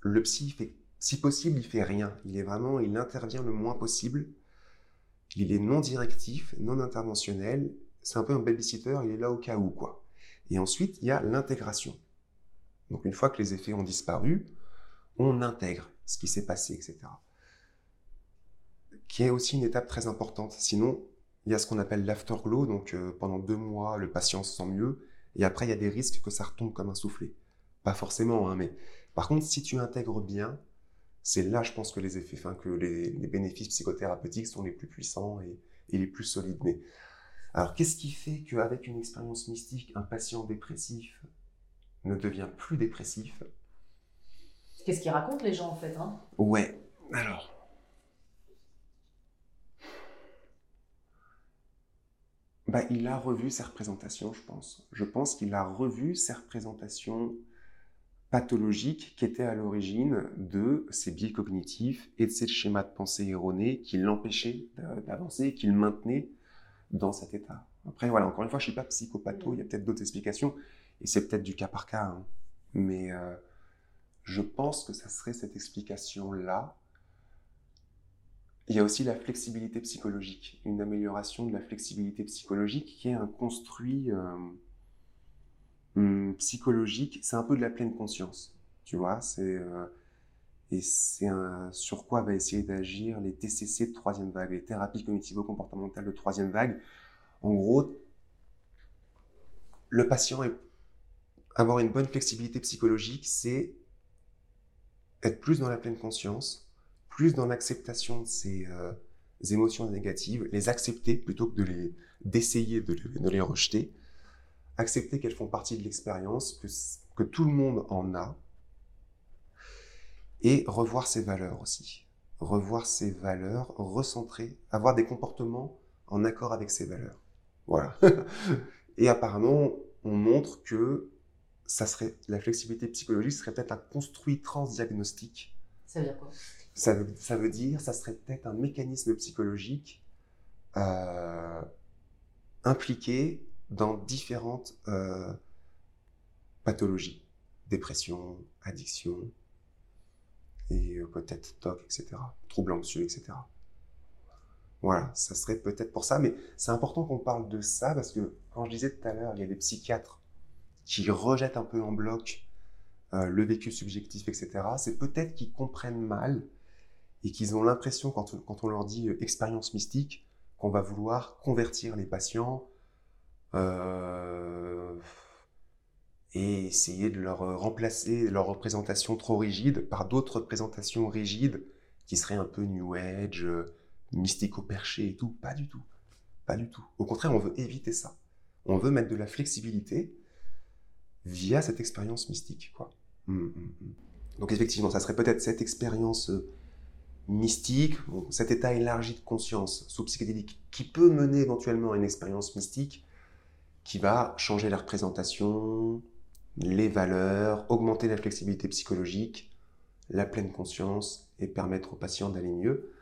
Le psy, fait, si possible, il fait rien. Il est vraiment, il intervient le moins possible. Il est non directif, non interventionnel. C'est un peu un babysitter, il est là au cas où, quoi. Et ensuite, il y a l'intégration. Donc, une fois que les effets ont disparu, on intègre ce qui s'est passé, etc. Qui est aussi une étape très importante. Sinon, il y a ce qu'on appelle l'afterglow. Donc, euh, pendant deux mois, le patient se sent mieux. Et après, il y a des risques que ça retombe comme un soufflet. Pas forcément, hein, mais par contre, si tu intègres bien, c'est là, je pense que les effets, enfin, que les, les bénéfices psychothérapeutiques sont les plus puissants et, et les plus solides. Mais alors, qu'est-ce qui fait qu'avec une expérience mystique, un patient dépressif ne devient plus dépressif? Qu'est-ce qu'ils racontent les gens en fait hein? Ouais, alors. Bah, il a revu ses représentations, je pense. Je pense qu'il a revu ses représentations pathologiques qui étaient à l'origine de ses biais cognitifs et de ces schémas de pensée erronés qui l'empêchaient d'avancer qui le maintenaient dans cet état. Après, voilà, encore une fois, je ne suis pas psychopatho, il y a peut-être d'autres explications, et c'est peut-être du cas par cas, hein. mais euh, je pense que ça serait cette explication-là. Il y a aussi la flexibilité psychologique, une amélioration de la flexibilité psychologique qui est un construit euh, hum, psychologique, c'est un peu de la pleine conscience, tu vois, c'est euh, et c'est sur quoi va essayer d'agir les TCC de troisième vague, les thérapies cognitivo-comportementales de troisième vague. En gros, le patient est, avoir une bonne flexibilité psychologique, c'est être plus dans la pleine conscience, plus dans l'acceptation de ses euh, émotions négatives, les accepter plutôt que de les d'essayer de les rejeter, accepter qu'elles font partie de l'expérience, que, tout le monde en a, et revoir ses valeurs aussi. Revoir ses valeurs, recentrer, avoir des comportements en accord avec ses valeurs. Voilà. et apparemment, on montre que ça serait, la flexibilité psychologique serait peut-être un construit transdiagnostique. Ça veut dire quoi? Ça veut, ça veut dire, ça serait peut-être un mécanisme psychologique euh, impliqué dans différentes euh, pathologies, dépression, addiction, et euh, peut-être TOC, etc., troubles anxieux, etc. Voilà, ça serait peut-être pour ça, mais c'est important qu'on parle de ça parce que quand je disais tout à l'heure, il y a des psychiatres qui rejettent un peu en bloc euh, le vécu subjectif, etc. C'est peut-être qu'ils comprennent mal et qu'ils ont l'impression, quand, quand on leur dit expérience mystique, qu'on va vouloir convertir les patients euh, et essayer de leur euh, remplacer leur représentation trop rigide par d'autres représentations rigides qui seraient un peu New Age, euh, mystico-perché et tout. Pas du tout. Pas du tout. Au contraire, on veut éviter ça. On veut mettre de la flexibilité via cette expérience mystique, quoi. Mm, mm, mm. Donc effectivement, ça serait peut-être cette expérience mystique, cet état élargi de conscience sous psychédélique, qui peut mener éventuellement à une expérience mystique qui va changer la représentation, les valeurs, augmenter la flexibilité psychologique, la pleine conscience et permettre aux patients d'aller mieux.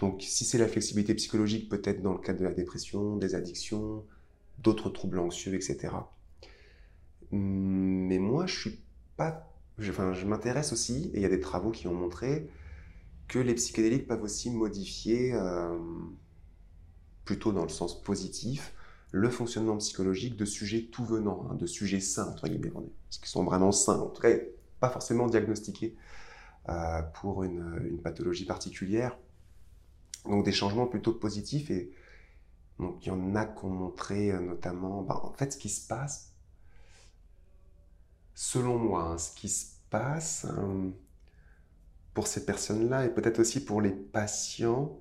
Donc si c'est la flexibilité psychologique, peut-être dans le cadre de la dépression, des addictions, d'autres troubles anxieux, etc. Hum, Mais moi, je suis pas. je- Enfin, je m'intéresse aussi, et il y a des travaux qui ont montré que les psychédéliques peuvent aussi modifier, euh, plutôt dans le sens positif, le fonctionnement psychologique de sujets tout venant, hein, de sujets sains, entre guillemets, qui sont vraiment sains, en tout cas pas forcément diagnostiqués euh, pour une, pathologie particulière. Donc des changements plutôt positifs et donc il y en a qui ont montré euh, notamment, bah, en fait ce qui se passe, selon moi, hein, ce qui se passe hein, pour ces personnes-là et peut-être aussi pour les patients,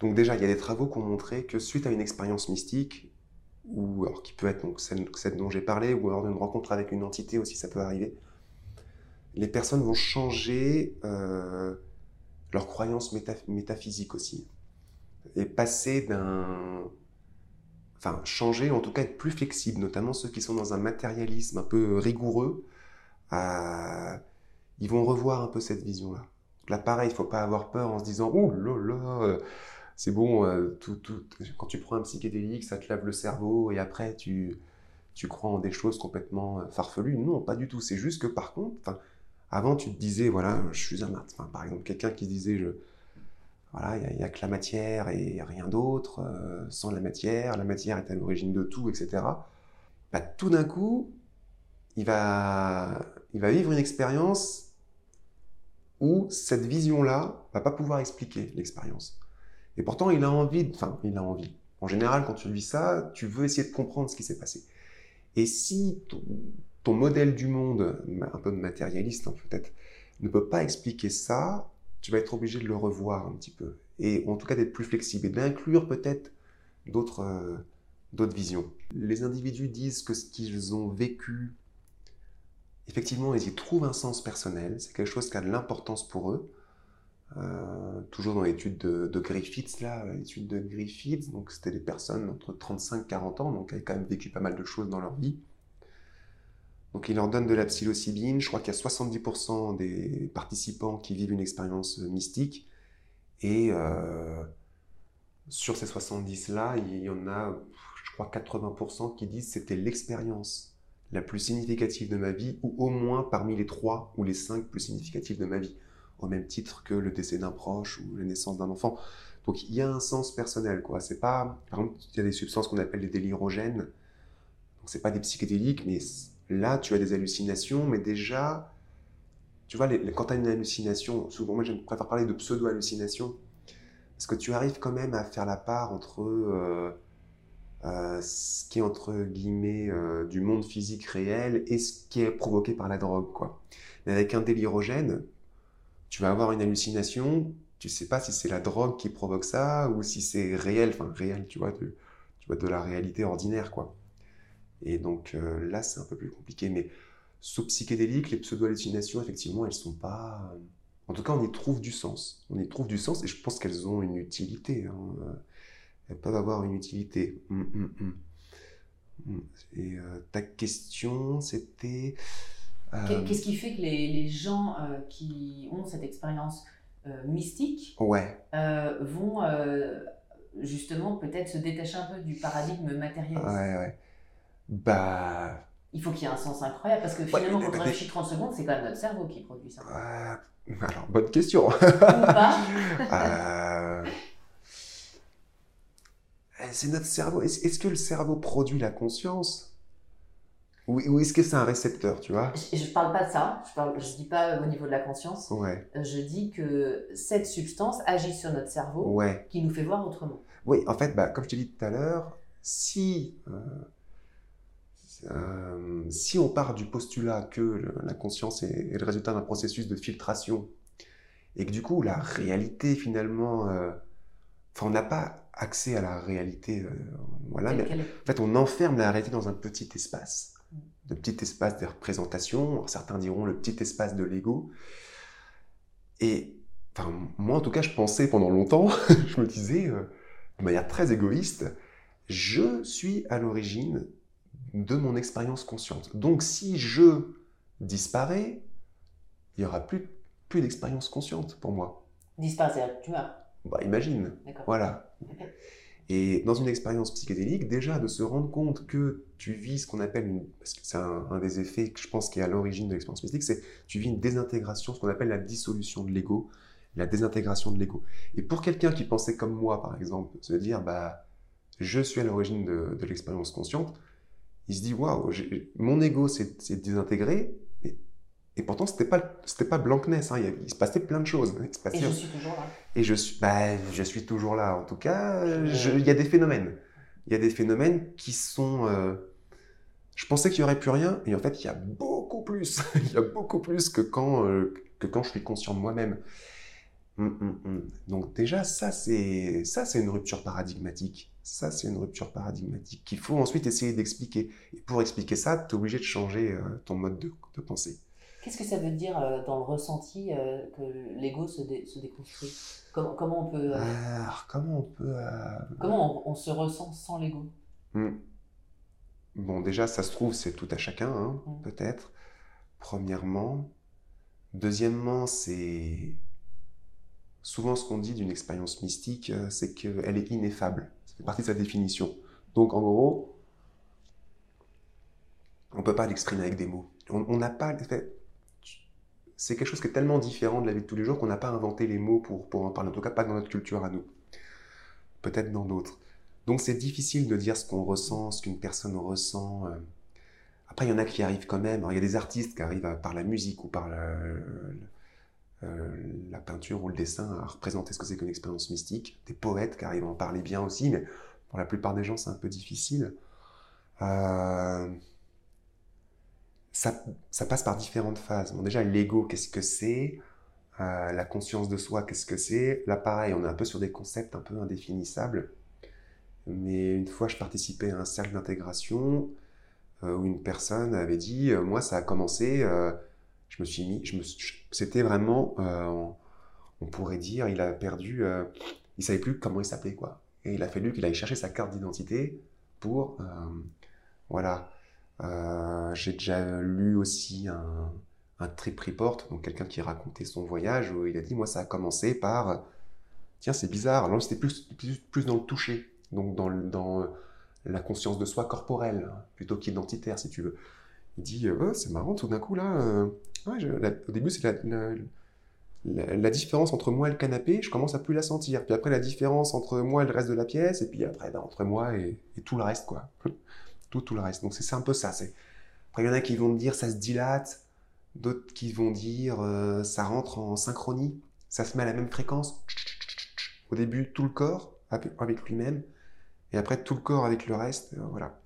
donc déjà, il y a des travaux qui ont montré que suite à une expérience mystique, ou alors qui peut être donc celle, dont j'ai parlé, ou alors d'une rencontre avec une entité aussi, ça peut arriver, les personnes vont changer euh, leur croyance métaphysique aussi. Et passer d'un... Enfin, changer, en tout cas être plus flexible, notamment ceux qui sont dans un matérialisme un peu rigoureux, ils vont revoir un peu cette vision-là. Là, pareil, il ne faut pas avoir peur en se disant « Ouh là là c'est bon, euh, tout, tout, quand tu prends un psychédélique, ça te lave le cerveau et après tu, tu crois en des choses complètement euh, farfelues. Non, pas du tout. C'est juste que par contre, avant tu te disais, voilà, je suis un enfin, Par exemple, quelqu'un qui disait, voilà, il n'y a, que la matière et rien d'autre, euh, sans la matière, la matière est à l'origine de tout, etc. Bah, tout d'un coup, il va, il va vivre une expérience où cette vision-là va pas pouvoir expliquer l'expérience. Et pourtant, il a envie, enfin, il a envie. En général, quand tu vis ça, tu veux essayer de comprendre ce qui s'est passé. Et si ton, modèle du monde, un peu matérialiste hein, peut-être, ne peut pas expliquer ça, tu vas être obligé de le revoir un petit peu. Et en tout cas d'être plus flexible et d'inclure peut-être d'autres euh, visions. Les individus disent que ce qu'ils ont vécu, effectivement, ils y trouvent un sens personnel, c'est quelque chose qui a de l'importance pour eux. Euh, toujours dans l'étude de, Griffiths, là, l'étude de Griffiths, donc c'était des personnes entre 35 et 40 ans, donc avaient quand même vécu pas mal de choses dans leur vie. Donc il leur donne de la psilocybine, je crois qu'il y a 70% des participants qui vivent une expérience mystique, et euh, sur ces 70-là, il y en a, je crois, 80% qui disent c'était l'expérience la plus significative de ma vie, ou au moins parmi les 3 ou les 5 plus significatives de ma vie au même titre que le décès d'un proche ou la naissance d'un enfant. Donc il y a un sens personnel, quoi. C'est pas, par exemple, il y a des substances qu'on appelle les délirogènes. Donc c'est pas des psychédéliques, mais là tu as des hallucinations, mais déjà, tu vois, quand tu as une hallucination, souvent moi je préfère parler de pseudo-hallucination, parce que tu arrives quand même à faire la part entre euh, euh, ce qui est entre guillemets euh, du monde physique réel et ce qui est provoqué par la drogue, quoi. Mais avec un délirogène, tu vas avoir une hallucination, tu sais pas si c'est la drogue qui provoque ça ou si c'est réel, enfin réel, tu vois, de, tu vois, de la réalité ordinaire, quoi. Et donc euh, là, c'est un peu plus compliqué. Mais sous psychédélique, les pseudo-hallucinations, effectivement, elles sont pas. En tout cas, on y trouve du sens. On y trouve du sens et je pense qu'elles ont une utilité. Hein. Elles peuvent avoir une utilité. Hum, hum, hum. Et euh, ta question, c'était. Euh, qu'est-ce qui fait que les, gens euh, qui ont cette expérience euh, mystique ouais. vont justement peut-être se détacher un peu du paradigme Ouais, ouais. Bah. Il faut qu'il y ait un sens incroyable parce que finalement, quand on réfléchit 30 secondes, c'est quand même notre cerveau qui produit ça. alors, bonne question. Ou pas C'est notre cerveau. Est-ce que le cerveau produit la conscience? Ou, est-ce que c'est un récepteur, tu vois? Je ne parle pas de ça, je ne je dis pas au niveau de la conscience. Ouais. Je dis que cette substance agit sur notre cerveau, qui nous fait voir autrement. Oui, en fait, bah, comme je te dit tout à l'heure, si, euh, euh, si on part du postulat que la conscience est, le résultat d'un processus de filtration, et que du coup, la réalité, finalement, euh, enfin, on n'a pas accès à la réalité, voilà, mais en fait, on enferme la réalité dans un petit espace de petit espace des représentations. certains diront le petit espace de l'ego. Et enfin, moi, en tout cas, je pensais pendant longtemps, je me disais, euh, de manière très égoïste, je suis à l'origine de mon expérience consciente. Donc, si je disparais, il n'y aura plus, plus d'expérience consciente pour moi. Disparaître, tu vois Bah, imagine. Voilà. Et dans une expérience psychédélique, déjà de se rendre compte que tu vis ce qu'on appelle parce que c'est un, des effets que je pense qui est à l'origine de l'expérience mystique, c'est tu vis une désintégration, ce qu'on appelle la dissolution de l'ego, la désintégration de l'ego. Et pour quelqu'un qui pensait comme moi, par exemple, se dire, bah, je suis à l'origine de, de l'expérience consciente, il se dit waouh, mon ego s'est désintégré, et, pourtant c'était pas c'était pas blankness, hein, il, se passait plein de choses. et je suis toujours là. Et je suis, bah, je suis toujours là. En tout cas, il y a des phénomènes. Il y a des phénomènes qui sont. Euh, je pensais qu'il y aurait plus rien, et en fait, il y a beaucoup plus. il y a beaucoup plus que quand euh, que quand je suis conscient de moi-même. Hum, hum, hum. Donc déjà, ça c'est ça c'est une rupture paradigmatique. Ça c'est une rupture paradigmatique qu'il faut ensuite essayer d'expliquer. Et pour expliquer ça, tu es obligé de changer euh, ton mode de, pensée. Qu'est-ce que ça veut dire euh, dans le ressenti euh, que l'ego se, se, déconstruit? Comment, on peut comment on peut comment on, se ressent sans l'ego? Bon, déjà, ça se trouve, c'est tout à chacun, hein, peut-être. Premièrement. Deuxièmement, c'est souvent ce qu'on dit d'une expérience mystique, euh, c'est qu'elle est ineffable. Ça fait partie de sa définition. Donc en gros, on ne peut pas l'exprimer avec des mots. On n'a pas... C'est quelque chose qui est tellement différent de la vie de tous les jours qu'on n'a pas inventé les mots pour, pour en parler. En tout cas, pas dans notre culture à nous. Peut-être dans d'autres. Donc c'est difficile de dire ce qu'on ressent, ce qu'une personne ressent. Euh. Après, il y en a qui arrivent quand même. il y a des artistes qui arrivent par la musique ou par euh, la peinture ou le dessin à représenter ce que c'est qu'une expérience mystique, des poètes qui arrivent à en parler bien aussi, mais pour la plupart des gens c'est un peu difficile. Euh, ça, passe par différentes phases. Déjà, l'ego, qu'est-ce que c'est? Euh, La conscience de soi, qu'est-ce que c'est? Là, pareil, on est un peu sur des concepts un peu indéfinissables. Mais une fois, je participais à un cercle d'intégration où une personne avait dit Moi, ça a commencé je me suis mis, c'était vraiment, euh, on, pourrait dire, il a perdu, euh, il savait plus comment il s'appelait quoi. Et il a fallu qu'il aille chercher sa carte d'identité pour, euh, j'ai déjà lu aussi un, un trip report, donc quelqu'un qui racontait son voyage où il a dit, moi ça a commencé par, tiens c'est bizarre, alors c'était plus, plus, dans le toucher, donc dans, dans la conscience de soi corporelle, plutôt qu'identitaire si tu veux. Il dit, oh, c'est marrant, tout d'un coup là, au début, c'est la, différence entre moi et le canapé, je commence à plus la sentir. Puis après, la différence entre moi et le reste de la pièce, et puis après, ben, entre moi et, tout le reste, quoi. Tout, tout le reste. Donc c'est un peu ça. Après, il y en a qui vont dire ça se dilate, d'autres qui vont dire euh, ça rentre en synchronie, ça se met à la même fréquence. Au début, tout le corps avec lui-même, et après tout le corps avec le reste. Euh, voilà.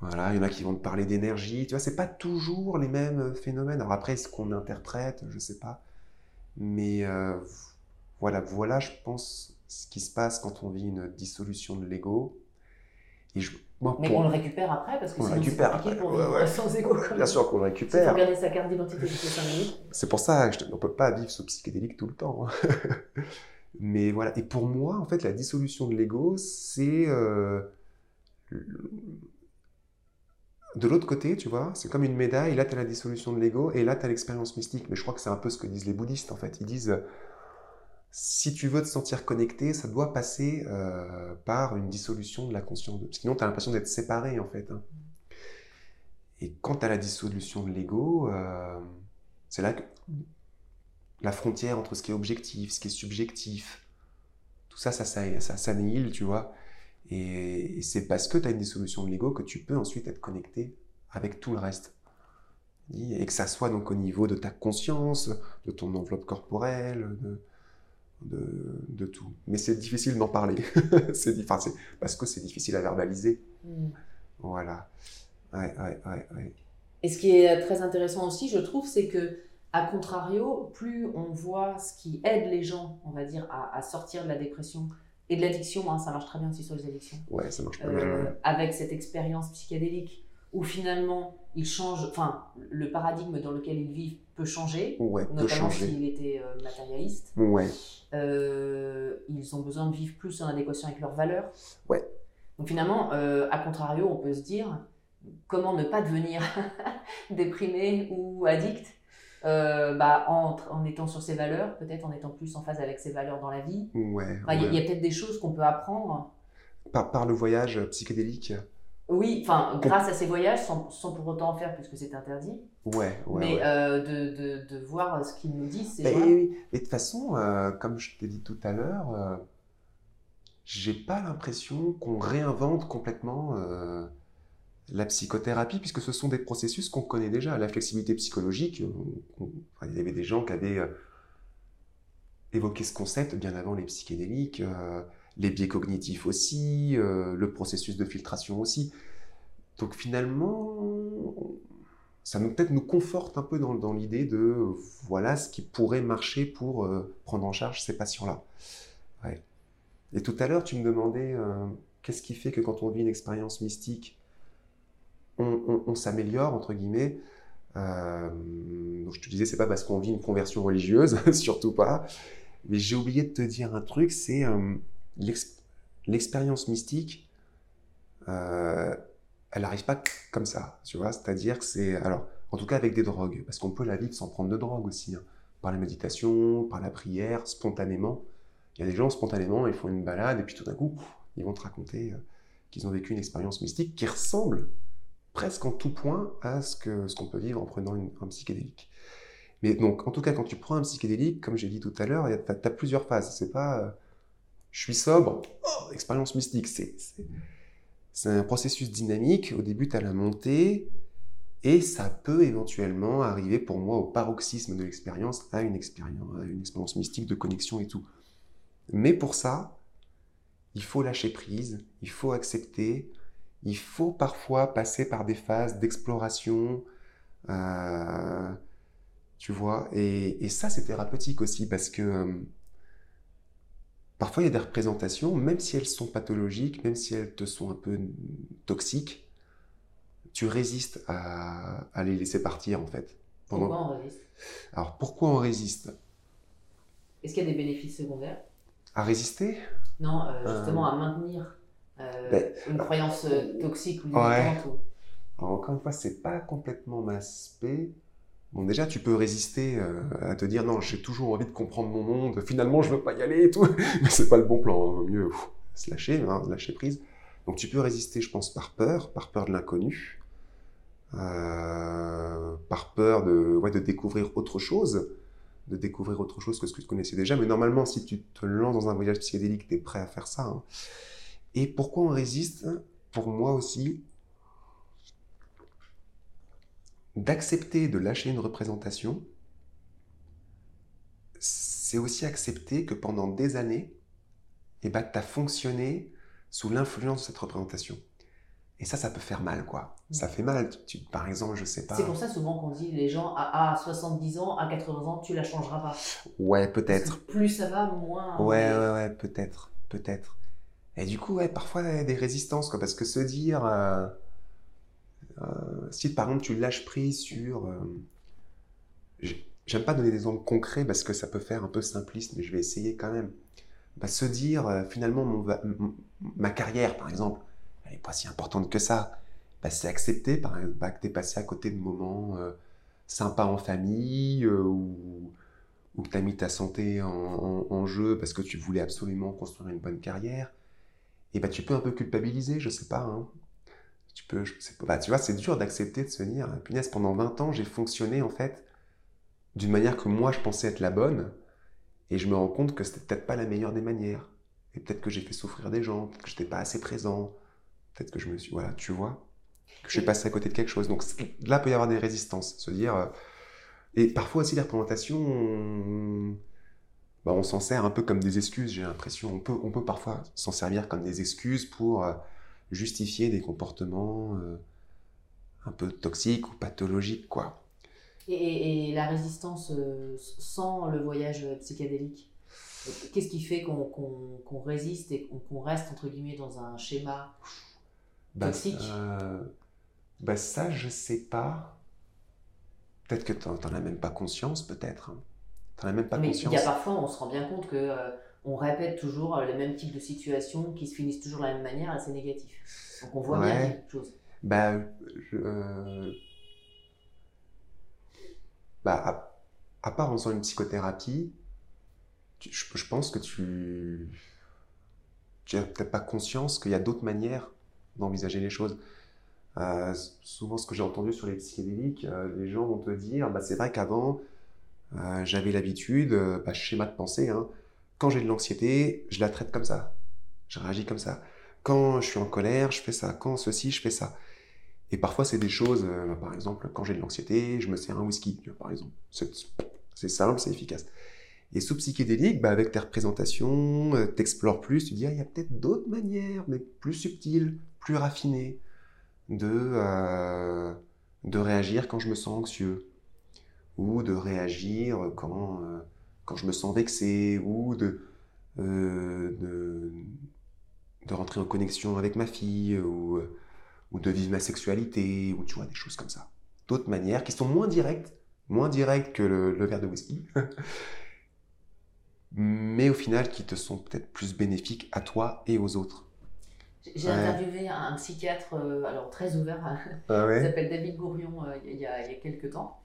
Voilà, il y en a qui vont te parler d'énergie. Tu vois, c'est pas toujours les mêmes euh, phénomènes. Alors après, ce qu'on interprète, je sais pas. Mais euh, voilà, voilà, je pense ce qui se passe quand on vit une dissolution de l'ego. Et je, mais on le récupère après parce que c'est compliqué pour vivre sans ego. Bien sûr qu'on le récupère. Il faut sa carte d'identité toutes les 5 minutes. C'est pour ça qu'on ne peut pas vivre ce psychédélique tout le temps. Hein. mais voilà, et pour moi, en fait, la dissolution de l'ego, c'est euh, de l'autre côté, tu vois, c'est comme une médaille, là tu as la dissolution de l'ego, et là tu as l'expérience mystique. Mais je crois que c'est un peu ce que disent les bouddhistes en fait. Ils disent, si tu veux te sentir connecté, ça doit passer euh, par une dissolution de la conscience. Sinon tu as l'impression d'être séparé en fait. Hein. Et quand tu as la dissolution de l'ego, euh, c'est là que la frontière entre ce qui est objectif, ce qui est subjectif, tout ça, ça, ça, ça s'annihile, tu vois. Et, c'est parce que tu as une dissolution de l'ego que tu peux ensuite être connecté avec tout le reste. Et que ça soit donc au niveau de ta conscience, de ton enveloppe corporelle, de, de, tout. Mais c'est difficile d'en parler. c'est enfin, parce que c'est difficile à verbaliser. Mm. Voilà. Ouais, ouais, ouais, Et ce qui est très intéressant aussi, je trouve, c'est que, à contrario, plus on voit ce qui aide les gens, on va dire, à, à sortir de la dépression, et de l'addiction, hein, ça marche très bien aussi sur les addictions. Ouais, ça marche pas euh, Avec cette expérience psychédélique où finalement ils changent, enfin le paradigme dans lequel ils vivent peut changer, ouais, notamment s'il était euh, matérialiste. Ouais. Euh, ils ont besoin de vivre plus en adéquation avec leurs valeurs. Ouais. Donc finalement, à contrario, on peut se dire comment ne pas devenir déprimé ou addict euh, bah, en, en, étant sur ses valeurs, peut-être en étant plus en phase avec ses valeurs dans la vie. Ouais. Il y a, peut-être des choses qu'on peut apprendre. Par, par, le voyage psychédélique Oui, enfin, grâce à ces voyages, sans, sans, pour autant en faire puisque c'est interdit. Ouais, ouais. Mais euh, de, de, de, voir ce qu'ils nous disent, c'est Et, et, de toute façon, euh, comme je t'ai dit tout à l'heure, j'ai pas l'impression qu'on réinvente complètement euh, la psychothérapie, puisque ce sont des processus qu'on connaît déjà. La flexibilité psychologique, euh, il y avait des gens qui avaient euh, évoqué ce concept bien avant les psychédéliques, les biais cognitifs aussi, le processus de filtration aussi. Donc finalement, ça peut-être nous conforte un peu dans, l'idée de voilà ce qui pourrait marcher pour prendre en charge ces patients-là. Ouais. Et tout à l'heure, tu me demandais euh, qu'est-ce qui fait que quand on vit une expérience mystique, on, s'améliore, entre guillemets? Euh, donc je te disais, c'est pas parce qu'on vit une conversion religieuse, surtout pas. Mais j'ai oublié de te dire un truc, c'est euh, l'expérience mystique, elle n'arrive pas comme ça, tu vois? C'est-à-dire que c'est, alors, en tout cas avec des drogues, parce qu'on peut la vivre sans prendre de drogue aussi, hein. par la méditation, par la prière, spontanément. Il y a des gens, spontanément, ils font une balade et puis tout d'un coup, ils vont te raconter euh, qu'ils ont vécu une expérience mystique qui ressemble presque en tout point à ce qu'on ce qu'on peut vivre en prenant un psychédélique. Mais donc, en tout cas, quand tu prends un psychédélique, comme j'ai dit tout à l'heure, tu as, plusieurs phases. C'est pas euh, je suis sobre, oh, expérience mystique. C'est un processus dynamique. Au début, tu as la montée, et ça peut éventuellement arriver pour moi au paroxysme de l'expérience à une expérience, une expérience mystique de connexion et tout. Mais pour ça, il faut lâcher prise, il faut accepter, il faut parfois passer par des phases d'exploration, euh, tu vois, et, ça c'est thérapeutique aussi parce que euh, parfois il y a des représentations, même si elles sont pathologiques, même si elles te sont un peu toxiques, tu résistes à, à les laisser partir en fait. Pourquoi on résiste? Alors pourquoi on résiste? Est-ce qu'il y a des bénéfices secondaires? À résister? Non, euh, justement à maintenir euh, ben, une croyance euh, toxique ou limitante. encore une fois, c'est pas complètement ma Bon, déjà, tu peux résister à te dire non, j'ai toujours envie de comprendre mon monde, finalement, je veux pas y aller et tout. Mais c'est pas le bon plan. Hein. vaut mieux se lâcher, hein, lâcher prise. Donc, tu peux résister, je pense, par peur, par peur de l'inconnu, par peur de, ouais, de découvrir autre chose de découvrir autre chose que ce que tu connaissais déjà. Mais normalement, si tu te lances dans un voyage psychédélique, tu es prêt à faire ça. Hein. Et pourquoi on résiste? Pour moi aussi, d'accepter de lâcher une représentation, c'est aussi accepter que pendant des années, eh ben, tu as fonctionné sous l'influence de cette représentation. Et ça, ça peut faire mal, quoi. Ça fait mal. Tu, par exemple, je sais pas. C'est pour ça souvent qu'on dit les gens à, 70 ans, à 80 ans, tu la changeras pas. Ouais, peut-être. Plus ça va, moins. Ouais, ouais, ouais, peut-être, peut-être. Et du coup, ouais, parfois il y a des résistances, quoi, parce que se dire, euh, si par exemple tu lâches prise sur, euh, j'aime pas donner des exemples concrets parce que ça peut faire un peu simpliste, mais je vais essayer quand même. Bah, se dire, finalement, mon, ma carrière, par exemple elle n'est pas si importante que ça. Bah, c'est accepté par bah, que tu es passé à côté de moments euh, sympas en famille euh, ou, ou, que tu as mis ta santé en, jeu parce que tu voulais absolument construire une bonne carrière. Et bah, tu peux un peu culpabiliser, je sais pas. Hein. Tu peux, bah, tu vois, c'est dur d'accepter de se dire, punaise, pendant 20 ans, j'ai fonctionné en fait d'une manière que moi je pensais être la bonne, et je me rends compte que c'était peut-être pas la meilleure des manières. Et peut-être que j'ai fait souffrir des gens, que j'étais pas assez présent, peut-être que je me suis, voilà, tu vois, que je suis passé à côté de quelque chose. Donc là, peut y avoir des résistances, se dire. Euh, et parfois aussi, les représentations, on, bah, on s'en sert un peu comme des excuses, j'ai l'impression. On peut, on peut parfois s'en servir comme des excuses pour euh, justifier des comportements euh, un peu toxiques ou pathologiques, quoi. Et, la résistance sans le voyage psychédélique Qu'est-ce qui fait qu'on résiste et qu'on reste, entre guillemets, dans un schéma bah, euh, bah, ça, je sais pas. Peut-être que tu n'en as même pas conscience, peut-être. Hein. Tu n'en as même pas Mais conscience. Il y a parfois, on se rend bien compte que euh, on répète toujours euh, les mêmes types de situations qui se finissent toujours de la même manière c'est négatif. Donc on voit bien quelque chose. Bah, je, bah à, part en faisant une psychothérapie, je, je, pense que tu n'as peut-être pas conscience qu'il y a d'autres manières d'envisager les choses. Euh, souvent, ce que j'ai entendu sur les psychédéliques, euh, les gens vont te dire, bah, c'est vrai qu'avant, euh, j'avais l'habitude, bah, schéma de pensée, hein, quand j'ai de l'anxiété, je la traite comme ça. Je réagis comme ça. Quand je suis en colère, je fais ça. Quand ceci, je fais ça. Et parfois, c'est des choses, euh, par exemple, quand j'ai de l'anxiété, je me sers un whisky, par exemple. C'est simple, c'est efficace. Et sous psychédélique, bah, avec tes représentations, euh, t'explores plus, tu dis, ah, il y a peut-être d'autres manières, mais plus subtiles, plus raffinées, de, euh, de réagir quand je me sens anxieux, ou de réagir quand, euh, quand je me sens vexé, ou de, de, de, rentrer en connexion avec ma fille, ou, ou de vivre ma sexualité, ou tu vois, des choses comme ça. D'autres manières qui sont moins directes, moins directes que le, le verre de whisky. mais au final qui te sont peut-être plus bénéfiques à toi et aux autres. J'ai interviewé un psychiatre, euh, alors très ouvert, ah qui s'appelle David Gourion, euh, il, y a, il, y a, quelques temps,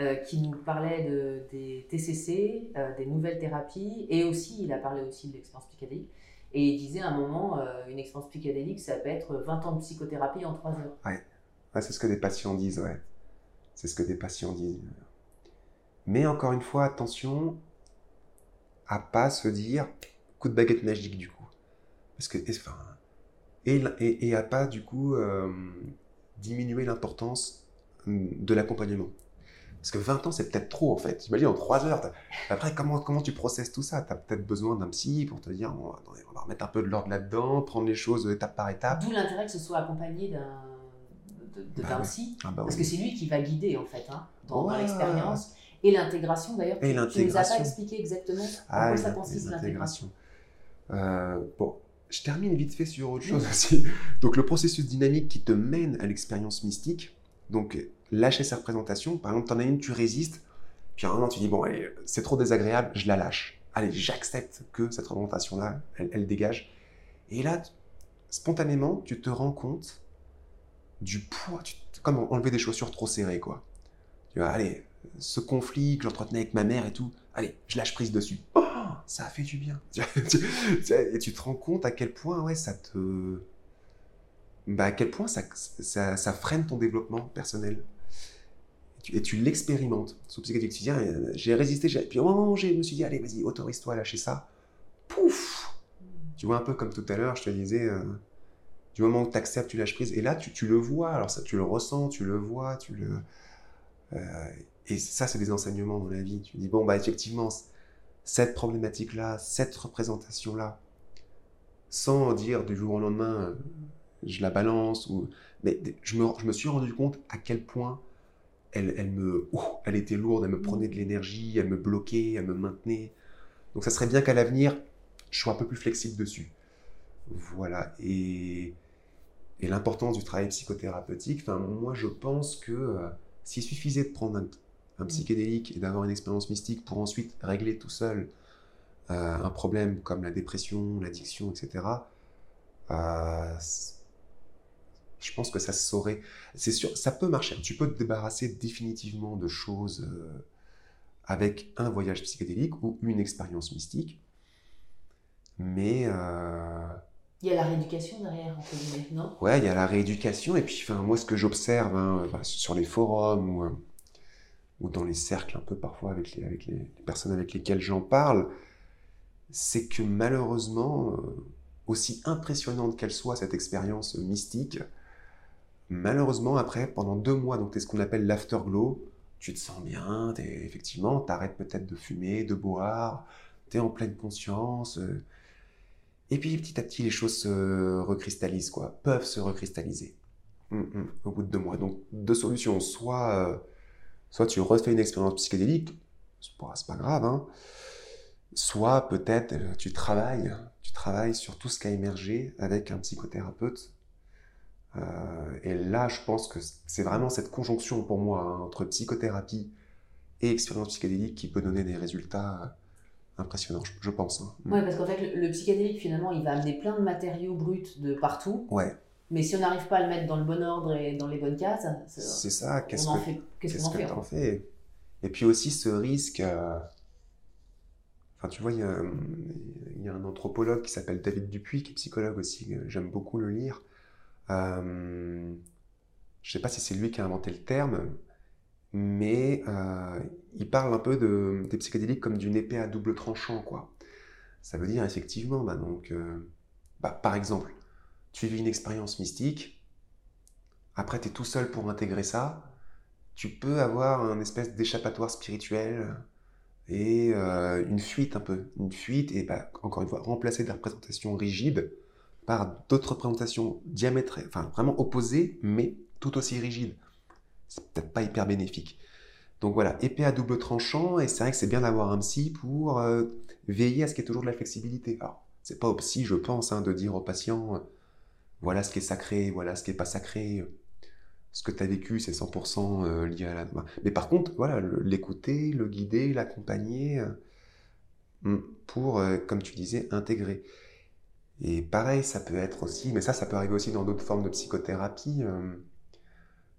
euh, qui nous parlait de, des TCC, des nouvelles thérapies, et aussi, il a parlé aussi de l'expérience psychédélique. Et il disait à un moment, une expérience psychédélique, ça peut être 20 ans de psychothérapie en 3 heures. Ouais, c'est ce que des patients disent, ouais. C'est ce que des patients disent. Mais encore une fois, attention, à pas se dire coup de baguette magique du coup. Parce que, enfin, et, et, à pas du coup euh, diminuer l'importance hum, de l'accompagnement. Parce que 20 ans, c'est peut-être trop en fait. Imagine en 3 heures. Après, comment, comment tu processes tout ça? Tu as peut-être besoin d'un psy pour te dire attendez, on va remettre un peu de l'ordre là-dedans, prendre les choses étape par étape. D'où l'intérêt que ce soit accompagné d'un bah psy. Ah bah parce que c'est lui qui va guider en fait hein, dans l'expérience et l'intégration d'ailleurs. Et l'intégration. Tu nous as pas expliqué exactement en ah, quoi ça consiste l'intégration. Euh, bon, je termine vite fait sur autre chose aussi. Donc le processus dynamique qui te mène à l'expérience mystique. Donc lâcher sa représentation. Par exemple, en as une, tu résistes. Puis à un moment, tu dis bon, c'est trop désagréable, je la lâche. Allez, j'accepte que cette représentation-là, elle, elle, dégage. Et là, spontanément, tu te rends compte du poids, tu, comme enlever des chaussures trop serrées, quoi. Tu vois, allez, ce conflit que j'entretenais avec ma mère et tout, allez, je lâche prise dessus. Oh, ça a fait du bien. et tu te rends compte à quel point, ouais, ça te. Bah, à quel point ça, ça, freine ton développement personnel. Et tu, l'expérimentes. Sous psychologique, tu dis, j'ai résisté, puis au moment où je me suis dit, allez, vas-y, autorise-toi à lâcher ça. Pouf Tu vois, un peu comme tout à l'heure, je te disais, euh, du moment où tu acceptes, tu lâches prise. Et là, tu, tu, le vois, alors ça, tu le ressens, tu le vois, tu le. Euh, et ça, c'est des enseignements dans la vie. Tu dis, bon, bah, effectivement, cette problématique-là, cette représentation-là, sans dire du jour au lendemain, euh, je la balance, ou... mais je me, je me suis rendu compte à quel point elle, elle me, elle était lourde, elle me prenait de l'énergie, elle me bloquait, elle me maintenait. Donc ça serait bien qu'à l'avenir, je sois un peu plus flexible dessus. Voilà. Et, et l'importance du travail psychothérapeutique, enfin, moi je pense que euh, s'il suffisait de prendre un, un psychédélique et d'avoir une expérience mystique pour ensuite régler tout seul euh, un problème comme la dépression, l'addiction, etc., euh, je pense que ça se saurait. C'est sûr, ça peut marcher. Tu peux te débarrasser définitivement de choses euh, avec un voyage psychédélique ou une expérience mystique. Mais. Il y a la rééducation derrière, entre guillemets, non? Ouais, il y a la rééducation. Et puis, enfin, moi, ce que j'observe hein, bah, sur les forums ou ou dans les cercles un peu parfois avec les, avec les, personnes avec lesquelles j'en parle, c'est que malheureusement, euh, aussi impressionnante qu'elle soit cette expérience mystique, malheureusement après, pendant deux mois, donc c'est ce qu'on appelle l'afterglow, tu te sens bien, es, effectivement, t'arrêtes peut-être de fumer, de boire, tu es en pleine conscience, euh, et puis petit à petit les choses se recristallisent, quoi, peuvent se recristalliser hum, hum, au bout de deux mois. Donc deux solutions, soit... Euh, Soit tu refais une expérience psychédélique, c'est pas, pas grave, hein. soit peut-être euh, tu travailles, tu travailles sur tout ce qui a émergé avec un psychothérapeute. Euh, et là, je pense que c'est vraiment cette conjonction pour moi hein, entre psychothérapie et expérience psychédélique qui peut donner des résultats euh, impressionnants, je, pense. Hein. Ouais, parce qu'en fait, le, le, psychédélique, finalement, il va amener plein de matériaux bruts de partout. Ouais. Mais si on n'arrive pas à le mettre dans le bon ordre et dans les bonnes cases, c'est ça. Qu'est-ce qu'on en fait Qu'est-ce qu'on en fait, fait Et puis aussi ce risque. Euh, enfin, tu vois, il y, a, un anthropologue qui s'appelle David Dupuis, qui est psychologue aussi. J'aime beaucoup le lire. Euh... Je sais pas si c'est lui qui a inventé le terme, mais euh, il parle un peu de, des psychédéliques comme d'une épée à double tranchant, quoi. Ça veut dire effectivement, bah donc, euh, bah, par exemple, tu vis une expérience mystique, après tu es tout seul pour intégrer ça, tu peux avoir un espèce d'échappatoire spirituel et une fuite un peu, une fuite et bah, encore une fois remplacer des représentations rigides par d'autres représentations diamétrales, enfin vraiment opposées mais tout aussi rigides. C'est peut-être pas hyper bénéfique. Donc voilà, épée à double tranchant, et c'est vrai que c'est bien d'avoir un psy pour euh, veiller à ce qu'il y ait toujours de la flexibilité. Alors, c'est pas au psy, je pense, hein, de dire au patient, euh, voilà ce qui est sacré, voilà ce qui est pas sacré. Ce que tu as vécu, c'est 100% euh, lié à la... Mais par contre, voilà, l'écouter, le guider, l'accompagner, hmm, pour, comme tu disais, intégrer. Et pareil, ça peut être aussi, mais ça, ça peut arriver aussi dans d'autres formes de psychothérapie.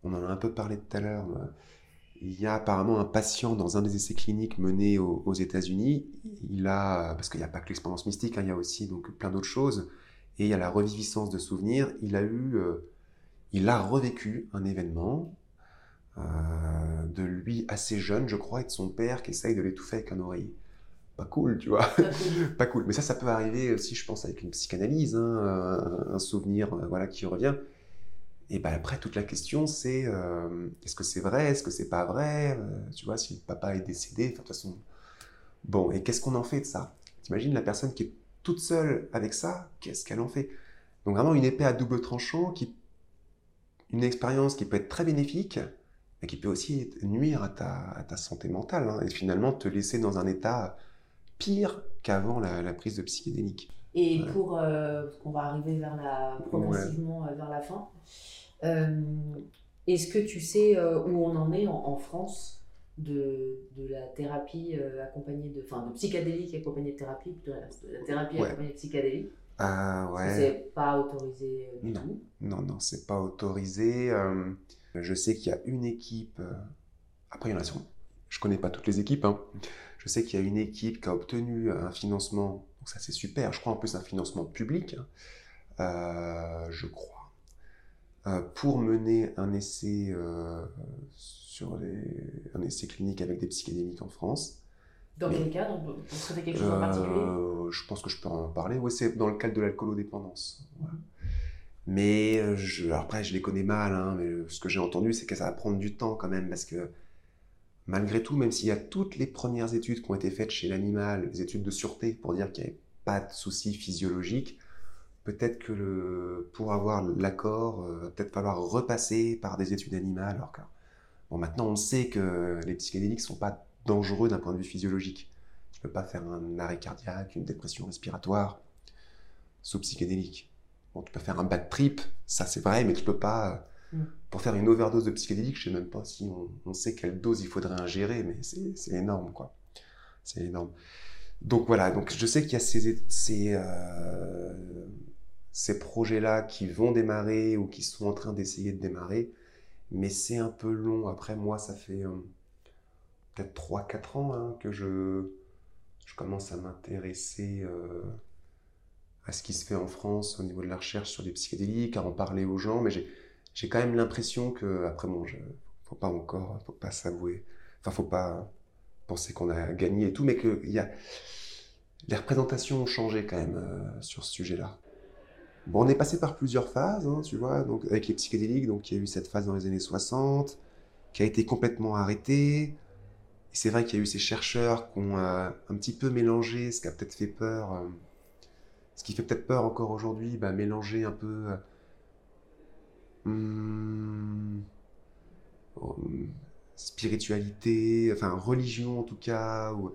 on en a un peu parlé tout à l'heure il y a apparemment un patient dans un des essais cliniques menés aux, États-Unis. Il a, parce qu'il n'y a pas que l'expérience mystique, hein, il y a aussi donc plein d'autres choses, et il y a la reviviscence de souvenirs. Il a eu, euh, il a revécu un événement euh, de lui assez jeune, je crois, et de son père qui essaye de l'étouffer avec un oreiller. Pas cool, tu vois. Pas cool. Mais ça, ça peut arriver aussi, je pense, avec une psychanalyse, hein, un, souvenir, euh, voilà, qui revient. Et ben après, toute la question, c'est euh, est-ce que c'est vrai, est-ce que c'est pas vrai euh, Tu vois, si le papa est décédé, de toute façon. Bon, et qu'est-ce qu'on en fait de ça? T'imagines la personne qui est toute seule avec ça, qu'est-ce qu'elle en fait? Donc vraiment une épée à double tranchant, qui, une expérience qui peut être très bénéfique, mais qui peut aussi nuire à ta, santé mentale, hein, et finalement te laisser dans un état pire qu'avant la, prise de psychédélique. Et pour, euh, qu'on va arriver vers la, progressivement vers la fin, euh, est-ce que tu sais euh, où on en est en, France de, de, la thérapie euh, accompagnée de. Enfin, de psychédélique accompagnée de thérapie, de la, thérapie accompagnée de psychédélique? Ah ouais. C'est pas autorisé du non. tout Non, non, c'est pas autorisé. je sais qu'il y a une équipe. après, il y en a sûrement. Je connais pas toutes les équipes. Hein. Je sais qu'il y a une équipe qui a obtenu un financement. Donc, ça, c'est super. Je crois en plus un financement public. Hein. je crois euh, pour mener un essai euh, sur les, un essai clinique avec des psychédéliques en France. Dans quel cas Pour traiter quelque chose en particulier euh, Je pense que je peux en parler. Oui, c'est dans le cadre de l'alcoolodépendance. Mais je, après, je les connais mal, hein, mais ce que j'ai entendu, c'est que ça va prendre du temps quand même, parce que malgré tout, même s'il y a toutes les premières études qui ont été faites chez l'animal, les études de sûreté pour dire qu'il n'y avait pas de soucis physiologiques, peut-être que pour avoir l'accord, euh, peut-être falloir repasser par des études animales. Alors bon, maintenant, on sait que les psychédéliques sont pas dangereux d'un point de vue physiologique. Tu peux pas faire un arrêt cardiaque, une dépression respiratoire sous psychédélique. Bon, tu peux faire un bad trip, ça c'est vrai, mais tu peux pas. Mm. Pour faire une overdose de psychédélique, je sais même pas si on, sait quelle dose il faudrait ingérer, mais c'est énorme, quoi. C'est énorme. Donc voilà, donc je sais qu'il y a ces, euh, ces projets-là qui vont démarrer ou qui sont en train d'essayer de démarrer, mais c'est un peu long. Après, moi, ça fait euh, peut-être 3-4 ans hein, que je, je commence à m'intéresser euh, à ce qui se fait en France au niveau de la recherche sur les psychédéliques, à en parler aux gens, mais j'ai quand même l'impression que, après, bon, je, faut pas encore, faut pas s'avouer, enfin, faut pas penser qu'on a gagné et tout, mais que y a, les représentations ont changé quand même euh, sur ce sujet-là. Bon, on est passé par plusieurs phases, hein, tu vois, donc avec les psychédéliques, donc il y a eu cette phase dans les années 60, qui a été complètement arrêtée. Et c'est vrai qu'il y a eu ces chercheurs qui ont euh, un petit peu mélangé, ce qui a peut-être fait peur, euh, ce qui fait peut-être peur encore aujourd'hui, bah, mélanger un peu hmm, oh, spiritualité, enfin religion en tout cas, ou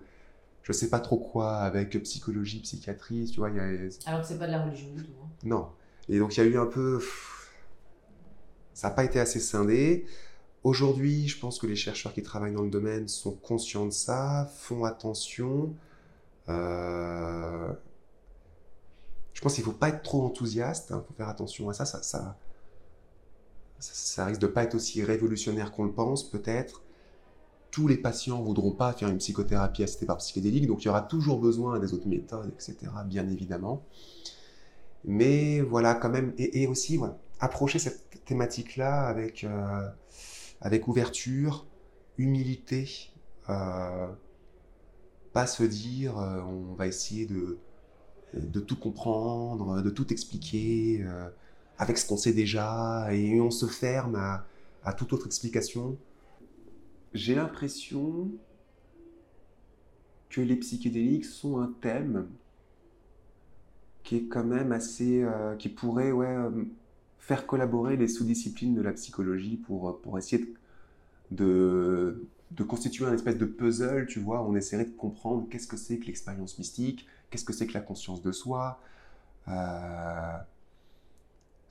je sais pas trop quoi avec psychologie, psychiatrie, tu vois. Y a... Alors que c'est pas de la religion du tout. Hein. Non. Et donc il y a eu un peu, ça n'a pas été assez scindé. Aujourd'hui, je pense que les chercheurs qui travaillent dans le domaine sont conscients de ça, font attention. Euh, je pense qu'il ne faut pas être trop enthousiaste, il hein, faut faire attention à ça. Ça, ça, ça risque de pas être aussi révolutionnaire qu'on le pense, peut-être tous les patients ne voudront pas faire une psychothérapie assistée par psychédélique, donc il y aura toujours besoin des autres méthodes, etc., bien évidemment. Mais voilà, quand même, et, aussi, approcher cette thématique-là avec, euh, avec ouverture, humilité, euh, pas se dire euh, on va essayer de de tout comprendre, de tout expliquer avec ce qu'on sait déjà, et on se ferme à, toute autre explication. J'ai l'impression que les psychédéliques sont un thème qui est quand même assez, euh, qui pourrait ouais, euh, faire collaborer les sous-disciplines de la psychologie pour, euh, pour essayer de, de, constituer un espèce de puzzle, tu vois, on essaierait de comprendre qu'est-ce que c'est que l'expérience mystique, qu'est-ce que c'est que la conscience de soi,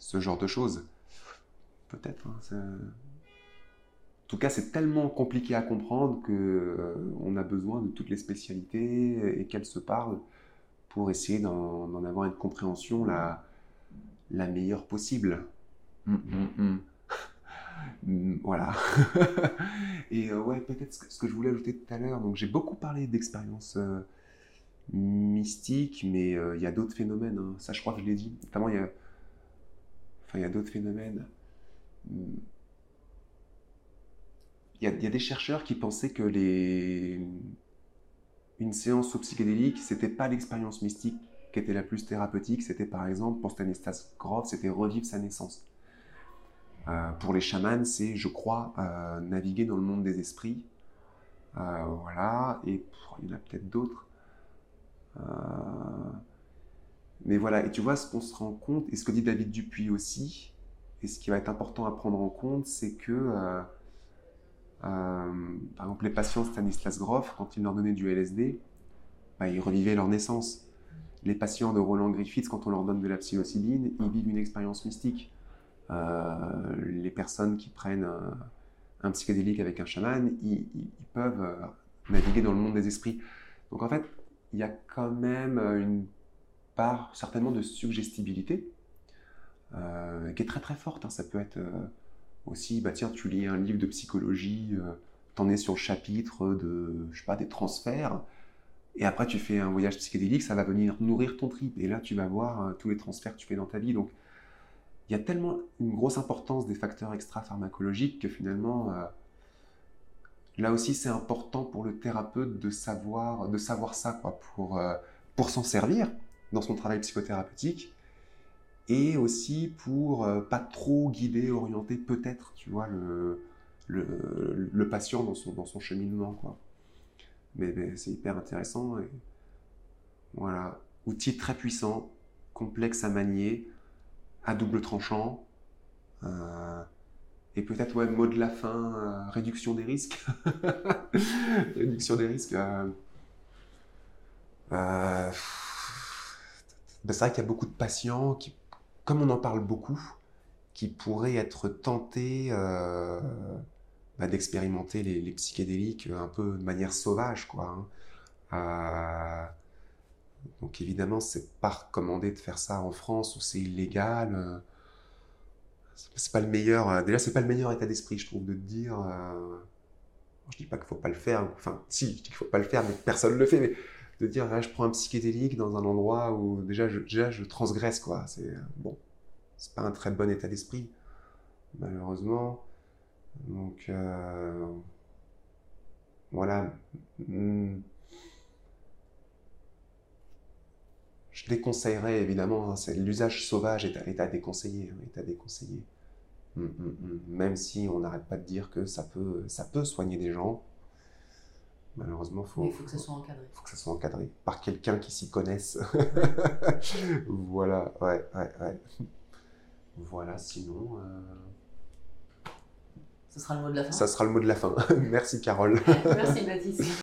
ce genre de choses. Peut-être. Hein, en tout cas, c'est tellement compliqué à comprendre que on a besoin de toutes les spécialités et qu'elles se parlent pour essayer d'en avoir une compréhension la, la meilleure possible. Hum, hum, hum. voilà. et euh, ouais, peut-être ce, que je voulais ajouter tout à l'heure, donc j'ai beaucoup parlé d'expériences euh, mystiques, mais euh, il y a d'autres phénomènes. Hein. Ça, je crois que je l'ai dit. Notamment, il y a, il y a d'autres phénomènes. Il y, a, il y a des chercheurs qui pensaient que les, une séance au psychédélique, c'était pas l'expérience mystique qui était la plus thérapeutique, c'était par exemple pour Stanislas Grof, c'était revivre sa naissance. Euh, pour les chamans, c'est, je crois, euh, naviguer dans le monde des esprits. Euh, voilà, et il y en a peut-être d'autres. Mais voilà, et tu vois, ce qu'on se rend compte, et ce que dit David Dupuis aussi, et ce qui va être important à prendre en compte, c'est que euh, par exemple, les patients Stanislas Grof, quand il leur donnait du LSD, bah, ils revivaient leur naissance. Les patients de Roland Griffiths, quand on leur donne de la psilocybine, ils vivent une expérience mystique. Euh, les personnes qui prennent un, psychédélique avec un chaman, ils, peuvent euh, naviguer dans le monde des esprits. Donc en fait, il y a quand même une part certainement de suggestibilité qui est très très forte. Hein. Ça peut être aussi, bah tiens, tu lis un livre de psychologie, euh, t'en es sur le chapitre de, je sais pas, des transferts, et après tu fais un voyage psychédélique, ça va venir nourrir ton trip, et là tu vas voir euh, tous les transferts que tu fais dans ta vie. Donc, il y a tellement une grosse importance des facteurs extra-pharmacologiques que finalement, euh, là aussi c'est important pour le thérapeute de savoir, de savoir ça, quoi, pour, pour s'en servir dans son travail psychothérapeutique et aussi pour euh, pas trop guider, orienter peut-être, tu vois, le, le, patient dans son, dans son cheminement, quoi. Mais, c'est hyper intéressant voilà, outil très puissant, complexe à manier, à double tranchant. Euh, et peut-être, ouais, mot de la fin, euh, réduction des risques. réduction des risques. Ben, c'est vrai qu'il y a beaucoup de patients qui comme on en parle beaucoup, qui pourraient être tentés euh, bah, d'expérimenter les, psychédéliques un peu de manière sauvage, quoi. Hein. Euh, donc évidemment, c'est pas recommandé de faire ça en France où c'est illégal. C'est pas le meilleur. Déjà, c'est pas le meilleur état d'esprit, je trouve, de dire. Euh, je dis pas qu'il faut pas le faire. Enfin, si, je dis qu'il faut pas le faire, mais personne le fait. De dire là, je prends un psychédélique dans un endroit où déjà je, déjà, je transgresse quoi. C'est bon, c'est pas un très bon état d'esprit, malheureusement. Donc euh, voilà. Hmm. Je déconseillerais évidemment, hein, l'usage sauvage est à, déconseiller, hein, est à déconseiller. Hmm, hmm, Même si on n'arrête pas de dire que ça peut, ça peut soigner des gens, Malheureusement, faut, il faut que ça soit encadré. faut que ça soit encadré par quelqu'un qui s'y connaisse. voilà, ouais, ouais, ouais. Voilà, sinon. Euh... Ce sera le mot de la fin. Ça sera le mot de la fin. Merci, Carole. Merci, Baptiste.